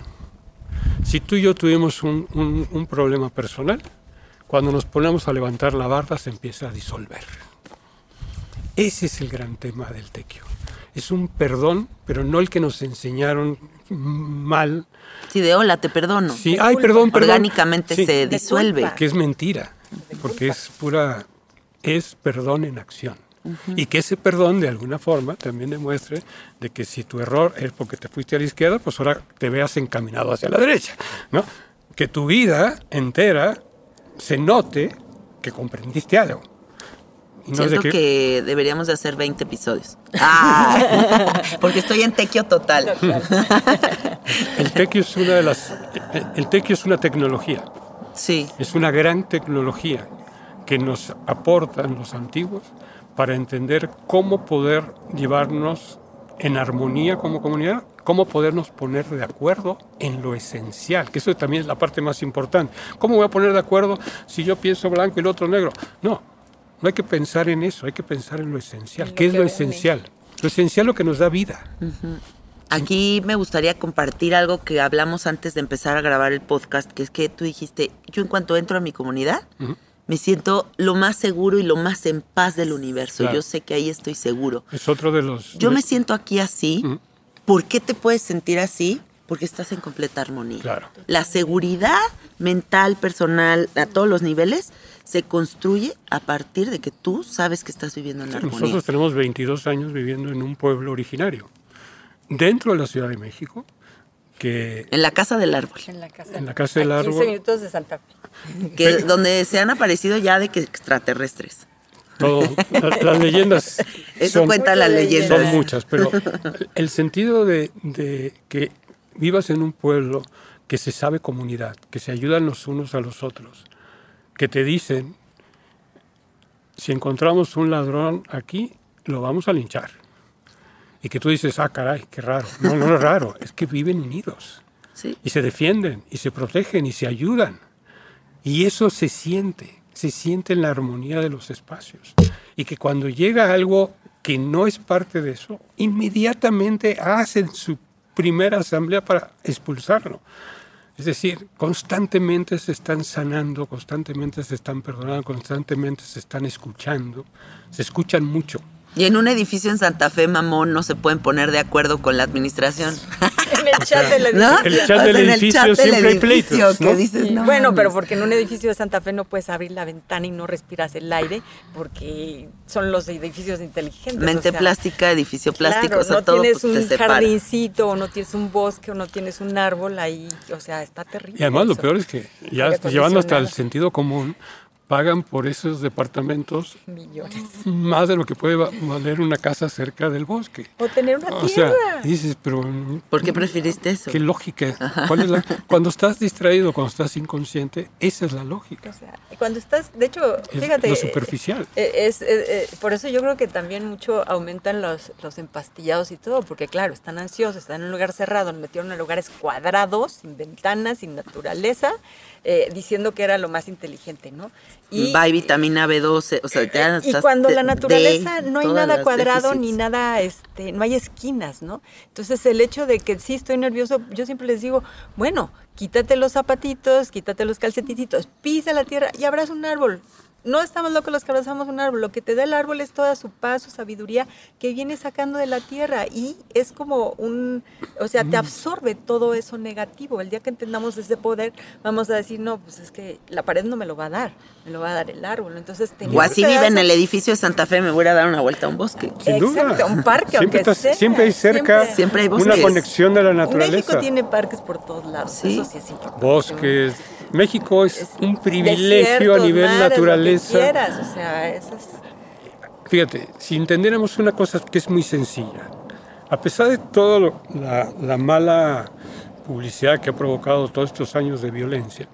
Si tú y yo tuvimos un, problema personal, cuando nos ponemos a levantar la barda se empieza a disolver. Ese es el gran tema del tequio. Es un perdón, pero no el que nos enseñaron mal. Sí, de hola, te perdono. Sí, ay, perdón, perdón. Orgánicamente Sí, se disuelve. que es mentira, porque es pura, es perdón en acción. Y que ese perdón de alguna forma también demuestre de que si tu error es porque te fuiste a la izquierda, pues ahora te veas encaminado hacia la derecha, ¿no? Que tu vida entera se note que comprendiste algo. No de Siento que... deberíamos de hacer 20 episodios. (laughs) Ah, (laughs) porque estoy en tequio total. (laughs) el tequio es una de las el tequio es una tecnología. Sí, Es una gran tecnología que nos aportan los antiguos para entender cómo poder llevarnos en armonía como comunidad, cómo podernos poner de acuerdo en lo esencial, que eso también es la parte más importante. ¿Cómo voy a poner de acuerdo si yo pienso blanco y el otro negro? No, no hay que pensar en eso, hay que pensar en lo esencial. En lo ¿Qué es lo esencial? Lo esencial es lo que nos da vida. Aquí me gustaría compartir algo que hablamos antes de empezar a grabar el podcast, que es que tú dijiste, yo en cuanto entro a mi comunidad, me siento lo más seguro y lo más en paz del universo. Claro. Yo sé que ahí estoy seguro. Es otro de los... Yo me siento aquí así. ¿Por qué te puedes sentir así? Porque estás en completa armonía. Claro. La seguridad mental, personal, a todos los niveles, se construye a partir de que tú sabes que estás viviendo en Sí, armonía. Nosotros tenemos 22 años viviendo en un pueblo originario, dentro de la Ciudad de México, que En la casa del árbol, En la casa. En la casa del a 15 árbol. minutos de Santa Fe. que, donde se han aparecido ya de que extraterrestres. todo, la- las leyendas (laughs) Eso son, cuenta la Muchas leyenda. son muchas, pero el sentido de, de que vivas en un pueblo que se sabe comunidad, que se ayudan los unos a los otros, que te dicen, si encontramos un ladrón aquí, lo vamos a linchar. Y que tú dices, ah, caray, qué raro. No, no es raro, es que viven unidos. Sí. y se defienden y se protegen y se ayudan. Y eso se siente, se siente en la armonía de los espacios. Y que cuando llega algo que no es parte de eso, inmediatamente hacen su primera asamblea para expulsarlo. Es decir, constantemente se están sanando, constantemente se están perdonando, constantemente se están escuchando, se escuchan mucho. Y en un edificio en Santa Fe, mamón, no se pueden poner de acuerdo con la administración. (laughs) En el chat del ¿No? edificio. El chat O del sea, en edificio chat del siempre hay edificio pleitos, que ¿no? dices, Sí, no bueno, pero porque en un edificio de Santa Fe no puedes abrir la ventana y no respiras el aire porque son los edificios inteligentes. Mente o sea, plástica, edificio plástico, claro, o sea, no todo tienes pues, un jardincito o no tienes un bosque o no tienes un árbol ahí, o sea, está terrible. Y además lo peor es que ya llevando hasta el sentido común, pagan por esos departamentos millones. más de lo que puede va- valer una casa cerca del bosque. O tener una O sea, tierra. y dices, pero ¿Por qué preferiste eso? qué lógica. ¿Cuál es la- cuando estás distraído, cuando estás inconsciente, esa es la lógica. O sea, cuando estás, de hecho, Es fíjate. lo superficial. eh, Es, eh, eh, por eso yo creo que también mucho aumentan los, los empastillados y todo, porque claro, están ansiosos, están en un lugar cerrado, metieron en lugares cuadrados, sin ventanas, sin naturaleza, eh, diciendo que era lo más inteligente, ¿no? Va y vitamina B12, o sea, ya y estás cuando la naturaleza no hay nada cuadrado déficits. ni nada, este, no hay esquinas, ¿no? Entonces el hecho de que sí estoy nervioso, yo siempre les digo, bueno, quítate los zapatitos, quítate los calcetititos, pisa la tierra y abraza un árbol. No estamos locos los que abrazamos un árbol, lo que te da el árbol es toda su paz, su sabiduría que viene sacando de la tierra y es como un, o sea, Mm. te absorbe todo eso negativo. El día que entendamos ese poder, vamos a decir, no, pues es que la pared no me lo va a dar, me lo va a dar el árbol. Entonces, O así vive en el edificio de Santa Fe, me voy a dar una vuelta a un bosque. Sin duda. Exacto, un parque, siempre, aunque estás- sea, siempre hay cerca siempre. Siempre hay una conexión de la naturaleza. México tiene parques por todos lados, Sí. eso sí es importante. Bosques. México es, Es- un privilegio a nivel mares, lo quieras, o sea, eso es... Fíjate, si entendiéramos una cosa que es muy sencilla, a pesar de toda la, la mala publicidad que ha provocado todos estos años de violencia,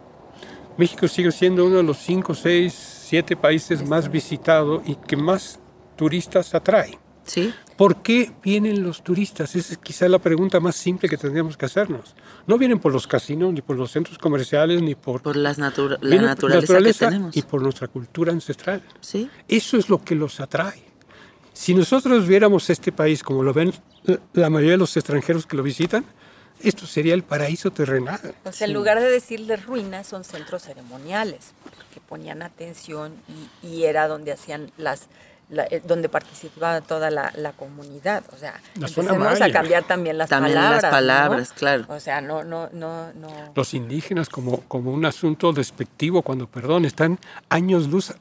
México sigue siendo uno de los 5, 6, 7 países más visitados y que más turistas atrae. ¿Sí? ¿Por qué vienen los turistas? Esa es quizá la pregunta más simple que tendríamos que hacernos. No vienen por los casinos, ni por los centros comerciales, ni por... Por las natura- la vienen por naturaleza, que tenemos. y por nuestra cultura ancestral. Sí. Eso es lo que los atrae. Si nosotros viéramos este país como lo ven la- mayoría de los extranjeros que lo visitan, esto sería el paraíso terrenal. O sea, en lugar de decirle ruinas, son centros ceremoniales, que ponían atención y, y era donde hacían las, la- eh, donde participaba toda la, la comunidad. O sea, empecemos a cambiar también las También las palabras. ¿no? palabras, claro. O sea, no, no, no, no. Los indígenas como, como un asunto despectivo, cuando, perdón, están años luz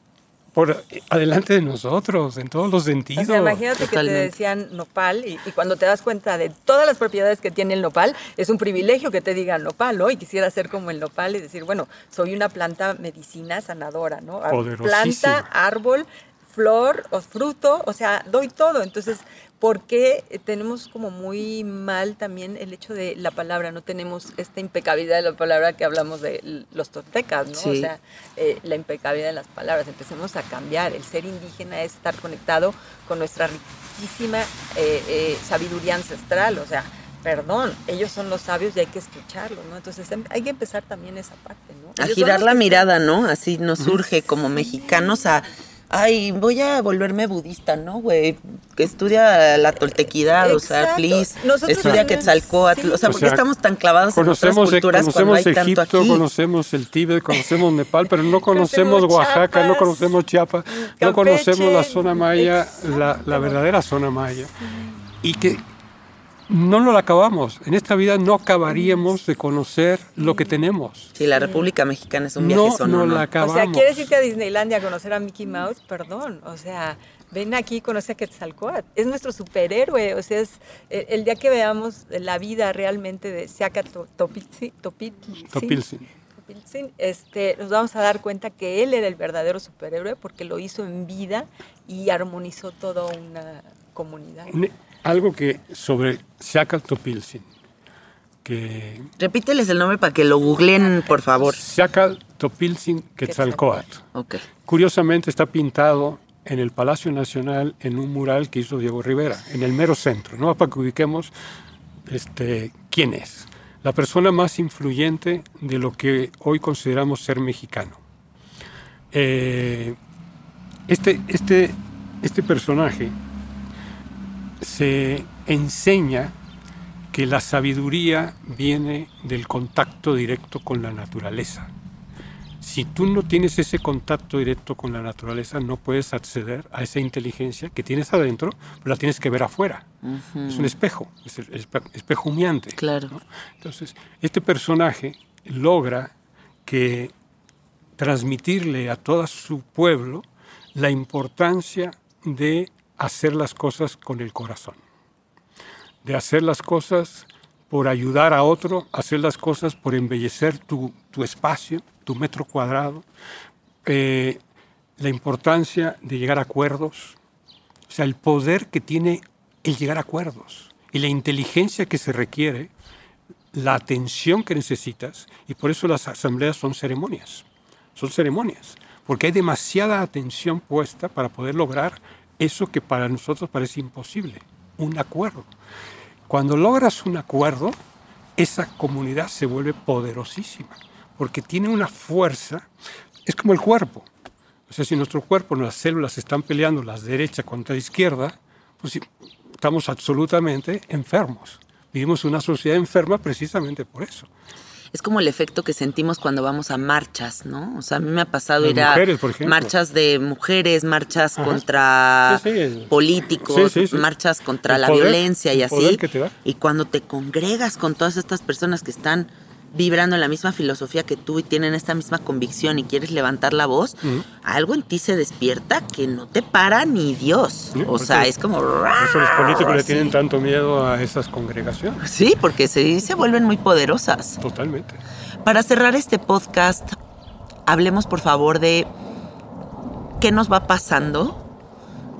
por adelante de nosotros, en todos los sentidos. O sea, imagínate que te decían nopal y, y cuando te das cuenta de todas las propiedades que tiene el nopal, es un privilegio que te digan nopal, ¿no? Y quisiera ser como el nopal y decir, bueno, soy una planta medicina sanadora, ¿no? Poderosísima. Planta, árbol, flor o fruto, o sea, doy todo. Entonces, ¿por qué tenemos como muy mal también el hecho de la palabra? No tenemos esta impecabilidad de la palabra que hablamos de los toltecas, ¿no? O sea, eh, la impecabilidad de las palabras. Empecemos a cambiar. El ser indígena es estar conectado con nuestra riquísima eh, eh, sabiduría ancestral. O sea, perdón, ellos son los sabios y hay que escucharlos, ¿no? Entonces em- hay que empezar también esa parte, ¿no? A Ellos girar la mirada, ¿no? Así nos surge como mexicanos a, ay, voy a volverme budista, ¿no, güey? Que estudia la toltequidad, o sea, please, Nosotros estudia también, Quetzalcóatl, sí. o sea, O ¿por qué sea, estamos tan clavados en Conocemos, otras culturas conocemos hay tanto Egipto, aquí? conocemos el Tíbet, conocemos Nepal, pero no conocemos Oaxaca, no conocemos Chiapas, no conocemos la zona maya, la verdadera zona maya. Y que no lo acabamos. En esta vida no acabaríamos de conocer lo que tenemos. Sí, la República Mexicana es un No, viaje no ¿no? la O acabamos. sea, ¿quieres irte a Disneylandia a conocer a Mickey Mouse? Perdón, o sea, ven aquí y conoce a Quetzalcóatl. Es nuestro superhéroe, o sea, es el, el día que veamos la vida realmente de Seaca To- Topiltzin, Topiltzin, Topiltzin. Topiltzin, este, nos vamos a dar cuenta que él era el verdadero superhéroe porque lo hizo en vida y armonizó toda una comunidad. Ne- Algo que sobre Shakal Topilzin, que Repíteles el nombre para que lo googleen, por favor. Shakal Topilzin Quetzalcoatl. Ok. Curiosamente está pintado en el Palacio Nacional en un mural que hizo Diego Rivera, en el mero centro, ¿no? Para que ubiquemos este, quién es. La persona más influyente de lo que hoy consideramos ser mexicano. Eh, este, este, este personaje se enseña que la sabiduría viene del contacto directo con la naturaleza. Si tú no tienes ese contacto directo con la naturaleza, no puedes acceder a esa inteligencia que tienes adentro, pero la tienes que ver afuera. Es un espejo, es el espe- espejo humeante. Claro. ¿no? Entonces, este personaje logra que transmitirle a todo su pueblo la importancia de hacer las cosas con el corazón, de hacer las cosas por ayudar a otro, hacer las cosas por embellecer tu, tu espacio, tu metro cuadrado, eh, la importancia de llegar a acuerdos, o sea, el poder que tiene el llegar a acuerdos y la inteligencia que se requiere, la atención que necesitas, y por eso las asambleas son ceremonias, son ceremonias, porque hay demasiada atención puesta para poder lograr eso que para nosotros parece imposible, un acuerdo. Cuando logras un acuerdo, esa comunidad se vuelve poderosísima, porque tiene una fuerza, es como el cuerpo. O sea, si nuestro cuerpo, las células están peleando las derecha contra la izquierda, pues estamos absolutamente enfermos. Vivimos una sociedad enferma precisamente por eso. Es como el efecto que sentimos cuando vamos a marchas, ¿no? O sea, a mí me ha pasado Las ir a mujeres, marchas de mujeres, marchas Ajá. contra Sí, sí, el- políticos, Sí, marchas contra El la poder, violencia y así. que te da. Y cuando te congregas con todas estas personas que están vibrando en la misma filosofía que tú y tienen esta misma convicción y quieres levantar la voz, algo en ti se despierta que no te para ni Dios. Sí, o sea, es como... Por eso los políticos le tienen tanto miedo a esas congregaciones. Sí, porque se, se vuelven muy poderosas. Totalmente. Para cerrar este podcast, hablemos por favor de qué nos va pasando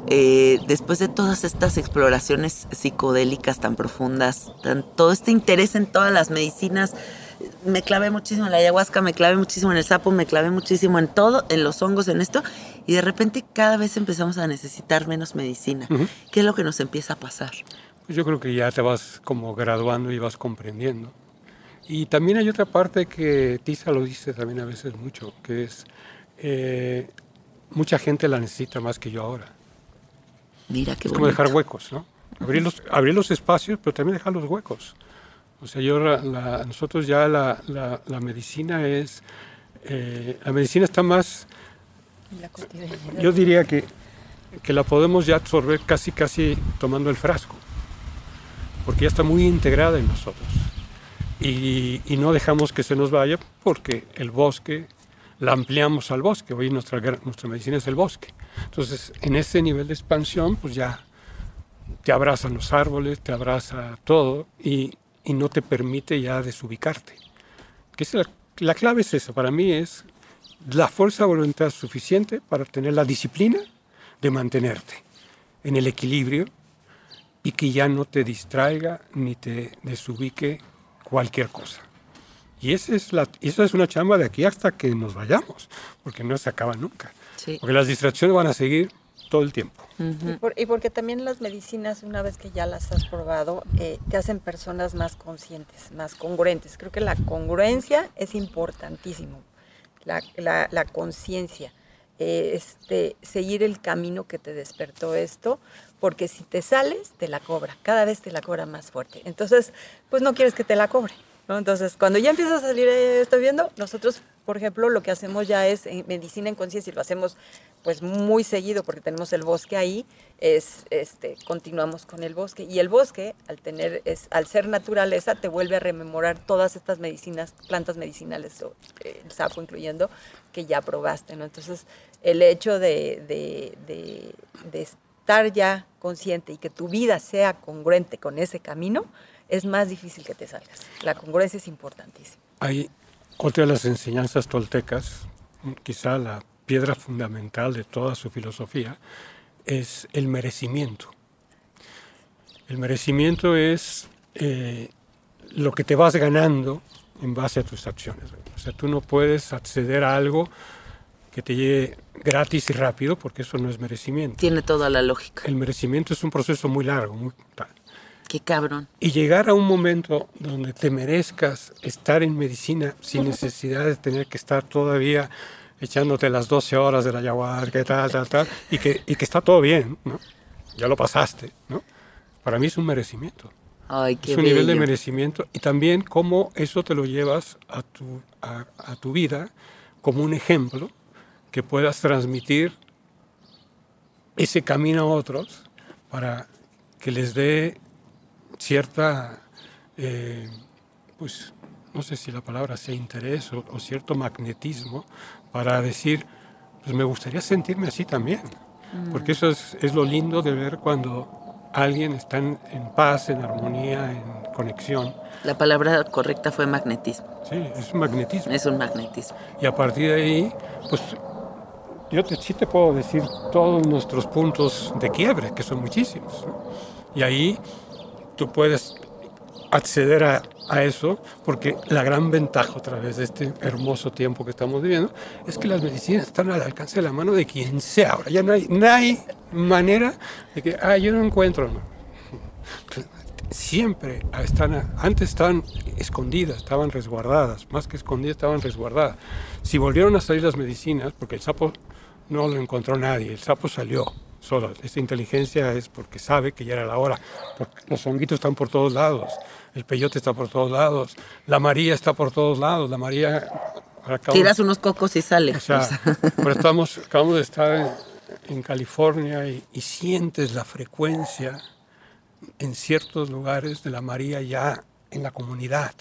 eh, después de todas estas exploraciones psicodélicas tan profundas, tan, todo este interés en todas las medicinas. Me clavé muchísimo en la ayahuasca, me clavé muchísimo en el sapo, me clavé muchísimo en todo, en los hongos, en esto. y de repente cada vez empezamos a necesitar menos medicina. Ujú. ¿Qué es lo que nos empieza a pasar? Pues yo creo que ya te vas como graduando y vas comprendiendo. Y también hay otra parte que Tisa lo dice también a veces mucho, que es eh, mucha gente la necesita más que yo ahora. Mira qué Es como dejar huecos, ¿no? Abrir los, abrir los espacios, pero también dejar los huecos. O sea, yo, la- la- nosotros ya la, medicina es, eh, la medicina está más, yo diría que, que la podemos ya absorber casi, casi tomando el frasco, porque ya está muy integrada en nosotros. Y, y no dejamos que se nos vaya porque el bosque, la ampliamos al bosque. Hoy nuestra, nuestra medicina es el bosque. Entonces, en ese nivel de expansión, pues ya te abrazan los árboles, te abraza todo y, y no te permite ya desubicarte. Que es la, la clave es esa, para mí es la fuerza de voluntad suficiente para tener la disciplina de mantenerte en el equilibrio y que ya no te distraiga ni te desubique cualquier cosa. Y esa es, la, esa es una chamba de aquí hasta que nos vayamos, porque no se acaba nunca. Sí. Porque las distracciones van a seguir todo el tiempo. Y, por- y porque también las medicinas, una vez que ya las has probado, eh, te hacen personas más conscientes, más congruentes. Creo que la congruencia es importantísimo, la, la- la conciencia, eh, este, seguir el camino que te despertó esto, porque si te sales, te la cobra, cada vez te la cobra más fuerte. Entonces, pues no quieres que te la cobre. ¿no? Entonces, cuando ya empieza a salir eh, esto viendo, nosotros, por ejemplo, lo que hacemos ya es en medicina en conciencia y lo hacemos pues muy seguido porque tenemos el bosque ahí, es este continuamos con el bosque y el bosque al tener es al ser naturaleza te vuelve a rememorar todas estas medicinas, plantas medicinales eh, el sapo incluyendo que ya probaste, ¿no? Entonces, el hecho de, de, de- de estar ya consciente y que tu vida sea congruente con ese camino es más difícil que te salgas. La congruencia es importantísima. Hay otra de las enseñanzas toltecas, quizá la piedra fundamental de toda su filosofía, es el merecimiento. El merecimiento es eh, lo que te vas ganando en base a tus acciones. O sea, tú no puedes acceder a algo que te llegue gratis y rápido porque eso no es merecimiento. Tiene toda la lógica. El merecimiento es un proceso muy largo, muy tal. Qué cabrón. Y llegar a un momento donde te merezcas estar en medicina sin (laughs) necesidad de tener que estar todavía echándote las 12 horas de la ayahuasca, tal, tal, tal, y que, y que está todo bien, ¿no? Ya lo pasaste, ¿no? Para mí es un merecimiento. Ay, qué es un nivel de merecimiento y también cómo eso te lo llevas a tu, a, a tu vida como un ejemplo que puedas transmitir ese camino a otros para que les dé cierta, eh, pues no sé si la palabra sea interés o, o cierto magnetismo para decir, pues me gustaría sentirme así también. Porque eso es, es lo lindo de ver cuando alguien está en, en paz, en armonía, en conexión. La palabra correcta fue magnetismo. Sí, es un magnetismo. Es un magnetismo. Y a partir de ahí, pues yo te, sí te puedo decir todos nuestros puntos de quiebre, que son muchísimos. ¿no? Y ahí tú puedes acceder a, a eso, porque la gran ventaja a través de este hermoso tiempo que estamos viviendo es que las medicinas están al alcance de la mano de quien sea. Ahora ya no hay, no hay manera de que, ah, yo no encuentro. Siempre están, antes estaban escondidas, estaban resguardadas, más que escondidas, estaban resguardadas. Si volvieron a salir las medicinas, porque el sapo no lo encontró nadie, el sapo salió solo. Esta inteligencia es porque sabe que ya era la hora. Porque los honguitos están por todos lados, el peyote está por todos lados, la María está por todos lados, la María... acabamos- Tiras unos cocos y sale. o sea, pero estamos, acabamos de estar en, en California y, y sientes la frecuencia en ciertos lugares de la María ya en la comunidad.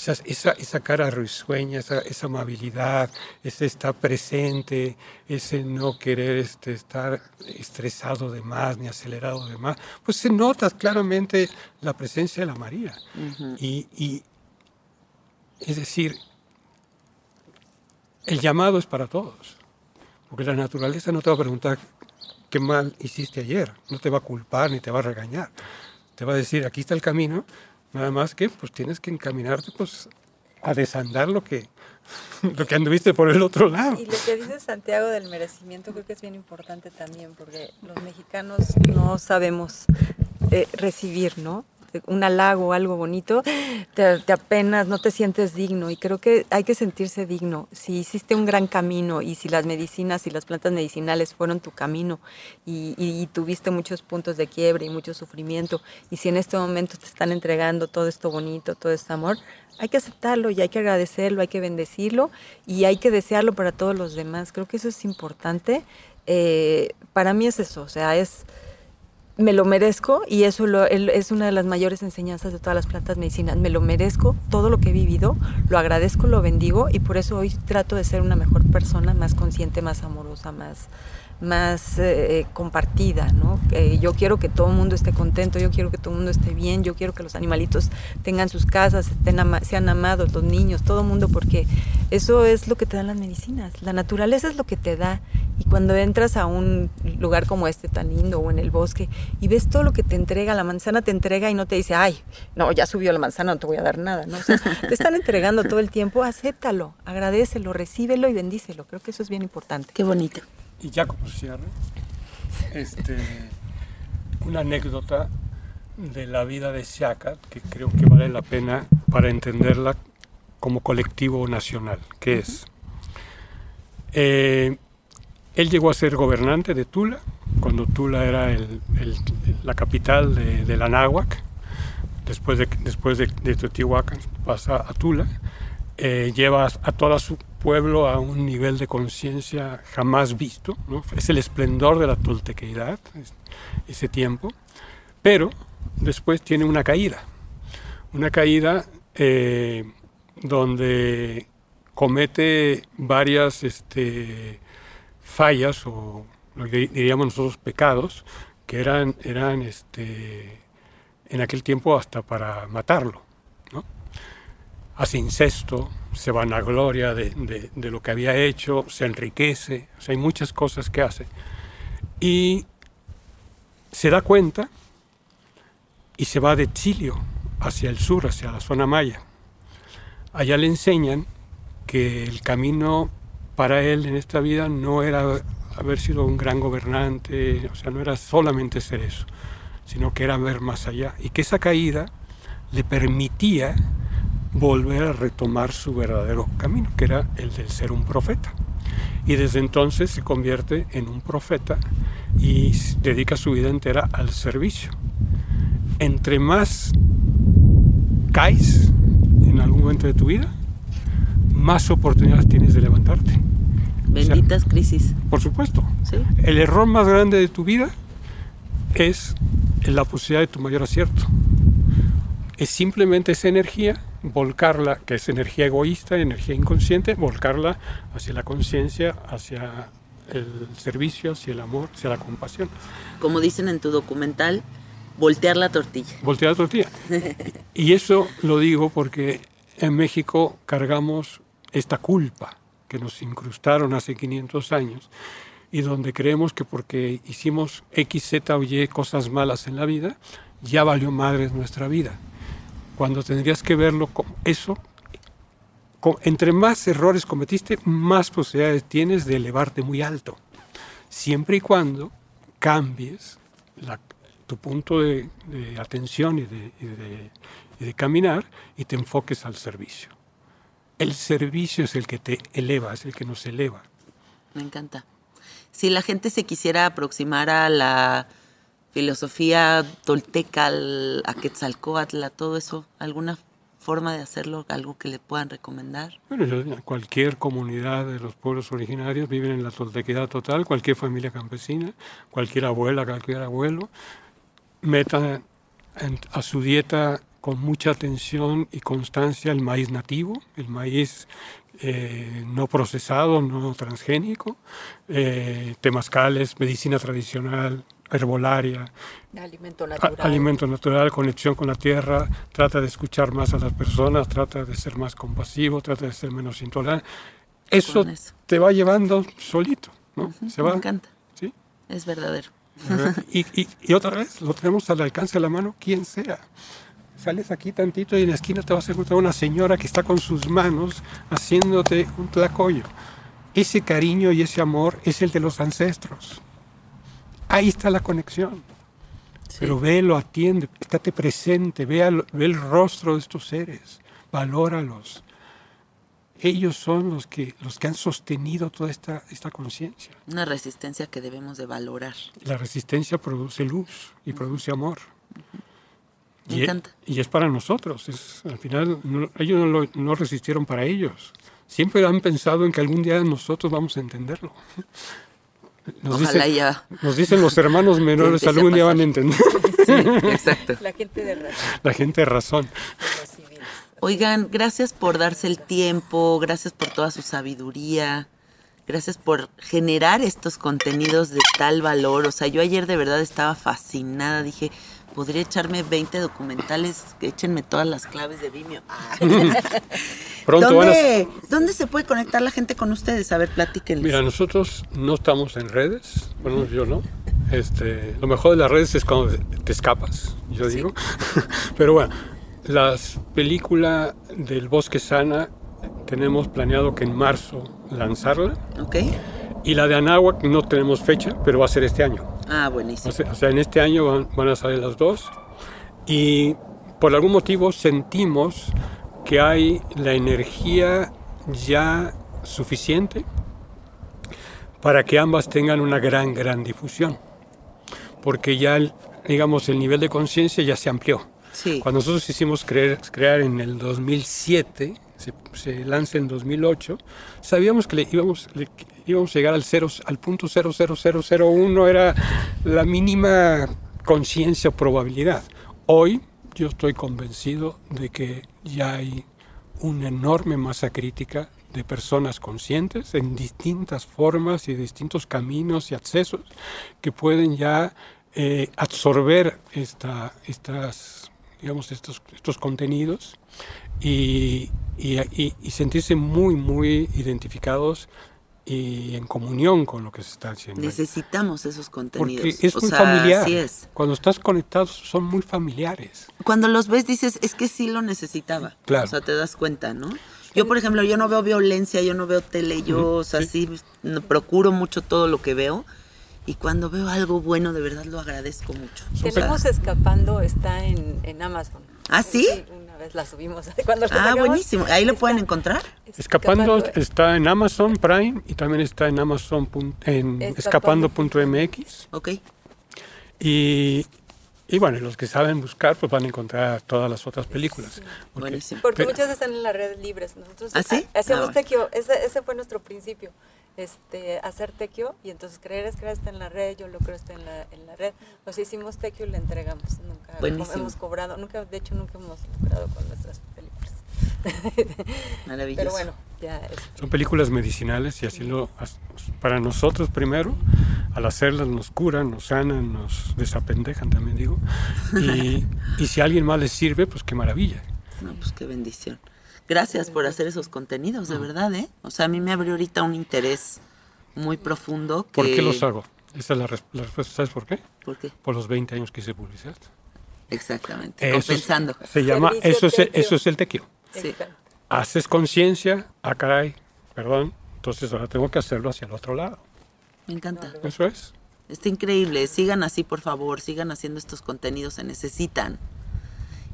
Sea, esa, esa cara risueña, esa, esa amabilidad, ese estar presente, ese no querer este, estar estresado de más ni acelerado de más, pues se nota claramente la presencia de la María. y, y, es decir, el llamado es para todos, porque la naturaleza no te va a preguntar qué mal hiciste ayer, no te va a culpar ni te va a regañar, te va a decir, aquí está el camino, nada más que pues tienes que encaminarte pues a desandar lo que (laughs) lo que anduviste por el otro lado. Y lo que dice Santiago del merecimiento creo que es bien importante también, porque los mexicanos no sabemos eh, recibir, ¿no? Un halago, algo bonito, te, apenas, no te sientes digno. Y creo que hay que sentirse digno. Si hiciste un gran camino y si las medicinas y las plantas medicinales fueron tu camino y, tuviste muchos puntos de quiebre y mucho sufrimiento, y si en este momento te están entregando todo esto bonito, todo este amor, hay que aceptarlo y hay que agradecerlo, hay que bendecirlo y hay que desearlo para todos los demás. Creo que eso es importante. Eh, para mí es eso, o sea, es me lo merezco y eso es una de las mayores enseñanzas de todas las plantas medicinas. Me lo merezco, todo lo que he vivido, lo agradezco, lo bendigo y por eso hoy trato de ser una mejor persona, más consciente, más amorosa, más, más eh, compartida, ¿no? yo quiero que todo el mundo esté contento, yo quiero que todo el mundo esté bien, yo quiero que los animalitos tengan sus casas, estén sean amados, los niños, todo el mundo, porque eso es lo que te dan las medicinas. La naturaleza es lo que te da. Y cuando entras a un lugar como este tan lindo o en el bosque y ves todo lo que te entrega, la manzana te entrega y no te dice, ay, no, ya subió la manzana, no te voy a dar nada, ¿no? (laughs) te están entregando todo el tiempo, acéptalo, agradecelo, recíbelo y bendícelo. Creo que eso es bien importante. Qué bonito. Y ya como cierre, este, una anécdota de la vida de Siaka que creo que vale la pena para entenderla como colectivo nacional, que es, eh, él llegó a ser gobernante de Tula, cuando Tula era la capital de, de, la Náhuac, después de, después de, Teotihuacán pasa a Tula, eh, lleva a todo su pueblo a un nivel de conciencia jamás visto, es el esplendor de la toltequeidad, ese tiempo, pero después tiene una caída, una caída eh, donde comete varias este, fallas o lo que diríamos nosotros pecados, que eran, eran este, en aquel tiempo hasta para matarlo hace incesto, se vanagloria de, de, de lo que había hecho, se enriquece, o sea, hay muchas cosas que hace. Y se da cuenta y se va de exilio hacia el sur, hacia la zona maya. Allá le enseñan que el camino para él en esta vida no era haber sido un gran gobernante, o sea, no era solamente ser eso, sino que era ver más allá. Y que esa caída le permitía volver a retomar su verdadero camino, que era el del ser un profeta. Y desde entonces se convierte en un profeta y dedica su vida entera al servicio. Entre más caes en algún momento de tu vida, más oportunidades tienes de levantarte. Benditas crisis. Por supuesto. El error más grande de tu vida es la posibilidad de tu mayor acierto. Es simplemente esa energía volcarla, que es energía egoísta, energía inconsciente, volcarla hacia la conciencia, hacia el servicio, hacia el amor, hacia la compasión. Como dicen en tu documental, voltear la tortilla. Voltear la tortilla. y eso lo digo porque en México cargamos esta culpa que nos incrustaron hace 500 años y donde creemos que porque hicimos X, Z o Y cosas malas en la vida, ya valió madre nuestra vida cuando tendrías que verlo como eso. Entre más errores cometiste, más posibilidades tienes de elevarte muy alto. Siempre y cuando cambies tu punto de, atención y de, de caminar y te enfoques al servicio. El servicio es el que te eleva, es el que nos eleva. Me encanta. Si la gente se quisiera aproximar a la filosofía tolteca, a Quetzalcóatl, a todo eso, alguna forma de hacerlo, algo que le puedan recomendar? Bueno, cualquier comunidad de los pueblos originarios viven en la toltequidad total, cualquier familia campesina, cualquier abuela, cualquier abuelo, metan a su dieta con mucha atención y constancia el maíz nativo, el maíz eh, no procesado, no transgénico, eh, temazcales, medicina tradicional, herbolaria, alimento natural. alimento natural, conexión con la tierra, trata de escuchar más a las personas, trata de ser más compasivo, trata de ser menos intolerante. Eso, te va llevando solito, ¿no? Se va. Me encanta. ¿sí? Es verdadero. Y, y, y, otra vez, lo tenemos al alcance de la mano, quien sea. sales aquí tantito y en la esquina te vas a encontrar una señora que está con sus manos haciéndote un tlacoyo. Ese cariño y ese amor es el de los ancestros. Ahí está la conexión. Pero vélo, atiende, estate presente, ve, al- ve el rostro de estos seres, valóralos. Ellos son los que, los que han sostenido toda esta, esta conciencia. Una resistencia que debemos de valorar. La resistencia produce luz y produce amor. Me Y, e- encanta. y es para nosotros. Es, al final, no- ellos no, lo- no resistieron para ellos. Siempre han pensado en que algún día nosotros vamos a entenderlo. Nos Ojalá dicen, ya. nos dicen los hermanos (laughs) menores, algún día van a entender. (laughs) Sí, exacto. La gente de razón, La gente de razón. Oigan, gracias por darse el tiempo, gracias por toda su sabiduría, gracias por generar estos contenidos de tal valor. O sea, yo ayer de verdad estaba fascinada, dije, podría echarme 20 documentales, échenme todas las claves de Vimeo. Ah. (laughs) Pronto van a... ¿Dónde, ¿Dónde se puede conectar la gente con ustedes? A ver, platíquenles. Mira, nosotros no estamos en redes, bueno, yo no. Este, lo mejor de las redes es cuando te escapas, yo digo. (laughs) Pero bueno, las películas del Bosque Sana tenemos planeado que en marzo lanzarla. ¿Ok? Y la de Anáhuac no tenemos fecha, pero va a ser este año. Ah, O buenísimo. sea, o sea, en este año van, van a salir las dos. Y por algún motivo sentimos que hay la energía ya suficiente para que ambas tengan una gran, gran difusión. Porque ya, el- digamos, el nivel de conciencia ya se amplió. Sí. Cuando nosotros hicimos creer- crear en el 2007, se, se lanza en 2008, sabíamos que le íbamos, le íbamos a llegar al, cero, al punto 00001, era la mínima conciencia o probabilidad. Hoy yo estoy convencido de que ya hay una enorme masa crítica de personas conscientes en distintas formas y distintos caminos y accesos que pueden ya eh, absorber esta, estas, digamos, estos, estos contenidos y- y- y sentirse muy, muy identificados y en comunión con lo que se está haciendo. ahí. Necesitamos esos contenidos. Porque es O muy sea, familiar. Así es. Cuando estás conectado son muy familiares. Cuando los ves dices, es que sí lo necesitaba. Claro. O sea, te das cuenta, ¿no? Yo, por ejemplo, yo no veo violencia, yo no veo tele, yo, o sea, sí, procuro mucho todo lo que veo. Y cuando veo algo bueno, de verdad lo agradezco mucho. O sea, Tenemos Escapando, está en, en Amazon. ¿Ah, sí? Una vez la subimos. (laughs) Cuando la ah, sacamos, buenísimo. Ahí lo está- pueden encontrar. Escapando está en Amazon Prime y también está en Amazon en Escapando. escapando.mx Ok. y, y bueno, los que saben buscar pues van a encontrar todas las otras películas. Porque- Buenísimo. Porque Pero- muchas están en las redes libres. Nosotros ¿Ah, sí? ha- hacíamos Ah, bueno. tequio, ese, ese fue nuestro principio. Este, hacer tequio y entonces creer es creer está en la red, yo lo creo está en la, en la red. Nos hicimos tequio y le entregamos. Nunca Buenísimo. hemos cobrado, nunca, de hecho nunca hemos lucrado con nuestras películas. (laughs) Maravilloso. Pero bueno, ya este, Son películas medicinales y así lo para nosotros primero, al hacerlas nos curan, nos sanan, nos desapendejan también digo. Y, y si a alguien más les sirve, pues qué maravilla. No, pues qué bendición. Gracias por hacer esos contenidos, de verdad, ¿eh? O sea, a mí me abrió ahorita un interés muy profundo. Que... ¿Por qué los hago? Esa es la, res- la respuesta. ¿Sabes por qué? ¿Por qué? Por los 20 años que hice publicidad. Exactamente. Eso es- compensando. se llama, Servicio eso es, eso es el tequio. Sí. Haces conciencia, ah caray, perdón, entonces ahora tengo que hacerlo hacia el otro lado. Me encanta. Eso es. Está increíble. Sigan así, por favor. Sigan haciendo estos contenidos. Se necesitan.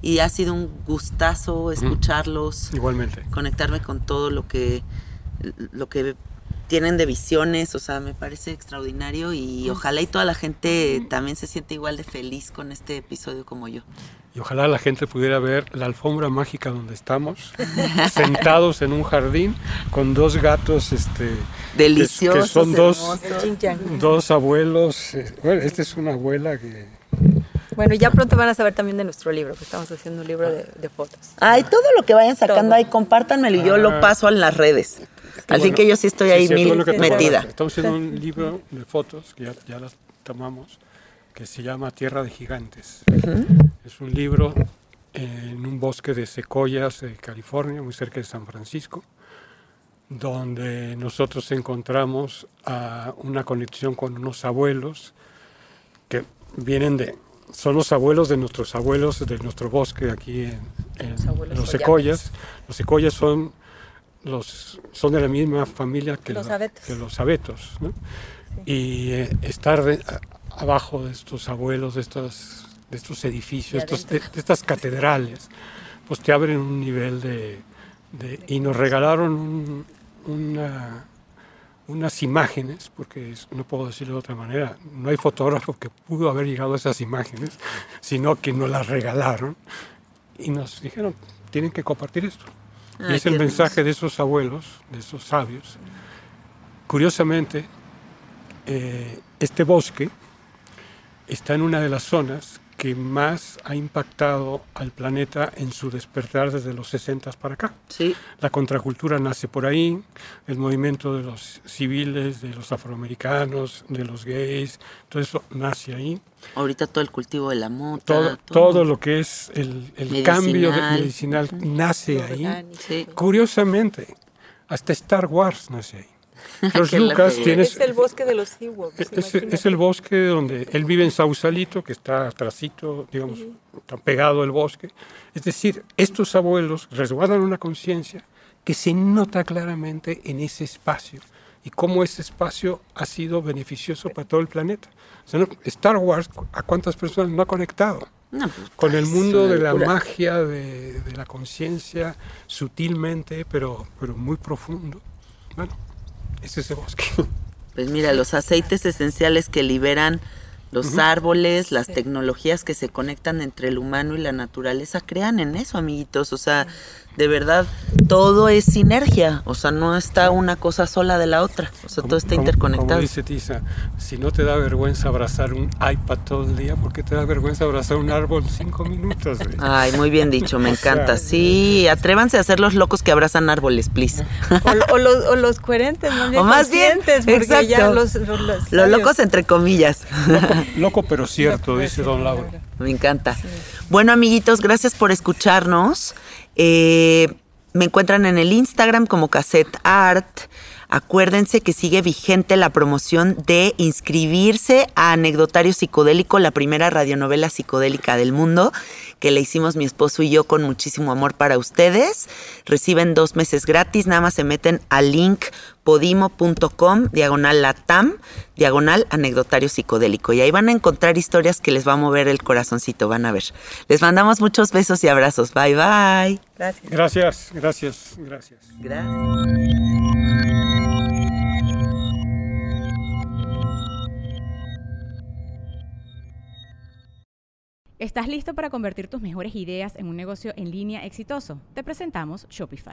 Y ha sido un gustazo escucharlos, Igualmente. conectarme con todo lo que, lo que tienen de visiones. O sea, me parece extraordinario. Y ojalá y toda la gente también se siente igual de feliz con este episodio como yo. Y ojalá la gente pudiera ver la alfombra mágica donde estamos, (laughs) sentados en un jardín con dos gatos, este, que- Deliciosos. que son dos, dos abuelos. eh, Bueno, esta es una abuela que Bueno, ya pronto van a saber también de nuestro libro, que estamos haciendo un libro de, de fotos. Ay, todo lo que vayan sacando Todo. ahí, compártanmelo y yo lo paso en las redes. Al fin bueno. que yo sí estoy Sí, ahí mil metida. Estamos haciendo un libro de fotos, que ya, ya las tomamos, que se llama Tierra de Gigantes. Es un libro en un bosque de secoyas de California, muy cerca de San Francisco, donde nosotros encontramos a una conexión con unos abuelos que vienen de, son los abuelos de nuestros abuelos de nuestro bosque aquí en, en Los los secoyas. Los secoyas son, los, son de la misma familia que Los la- abetos. que los abetos. ¿no? Y eh, estar de- a- abajo de estos abuelos, de estos, de estos edificios, estos- de, de estas catedrales, pues te abren un nivel de... de- y nos regalaron un- una, unas imágenes, porque no puedo decirlo de otra manera, no hay fotógrafo que pudo haber llegado a esas imágenes, sino que nos las regalaron y nos dijeron, tienen que compartir esto. y Ay, es el mensaje de esos abuelos, de esos sabios. Curiosamente, eh, este bosque está en una de las zonas que más ha impactado al planeta en su despertar desde los 60 para acá. Sí, La contracultura nace por ahí, el movimiento de los civiles, de los afroamericanos, de los gays, todo eso nace ahí. ahorita todo el cultivo de la mota. Todo, todo lo que es el, el cambio de- Medicinal. nace ahí. Sí. Curiosamente, hasta Star Wars nace ahí. George Lucas tiene... Es el bosque de los Ewoks. Es, es el bosque donde él vive en Sausalito, que está atrásito, digamos, está pegado al bosque. Es decir, estos abuelos resguardan una conciencia que se nota claramente en ese espacio y cómo ese espacio ha sido beneficioso para todo el planeta. O sea, no- Star Wars, ¿a cuántas personas no ha conectado? No, pues, Con el es mundo de la locura. magia, de, de la conciencia, sutilmente, pero, pero muy profundo. Bueno, es ese bosque. (laughs) Pues mira, los aceites esenciales que liberan los árboles, las tecnologías que se conectan entre el humano y la naturaleza, crean en eso, amiguitos. O sea, de verdad, todo es sinergia. O sea, no está una cosa sola de la otra. O sea, todo está Como- interconectado. Como dice Tisa, si no te da vergüenza abrazar un iPad todo el día, ¿por qué te da vergüenza abrazar un árbol cinco minutos? Ay, muy bien dicho, me (laughs) O sea, encanta. Sí, atrévanse a ser los locos que abrazan árboles, please. O, o los, o los coherentes, bien (laughs) O más bien, porque ya exacto. los, los, los Los locos entre comillas. Loco pero cierto, Loco, dice sí, Don. Lauro. Me encanta. Bueno, amiguitos, gracias por escucharnos. Eh, me encuentran en el Instagram como Cassette Art. Acuérdense que sigue vigente la promoción de inscribirse a Anecdotario Psicodélico, la primera radionovela psicodélica del mundo, que le hicimos mi esposo y yo con muchísimo amor para ustedes. Reciben dos meses gratis, nada más se meten al link podimo.com, diagonal latam, diagonal anecdotario psicodélico. Y ahí van a encontrar historias que les va a mover el corazoncito, van a ver. Les mandamos muchos besos y abrazos. Bye, bye. Gracias. Gracias, gracias, gracias. Gracias. ¿Estás listo para convertir tus mejores ideas en un negocio en línea exitoso? Te presentamos Shopify.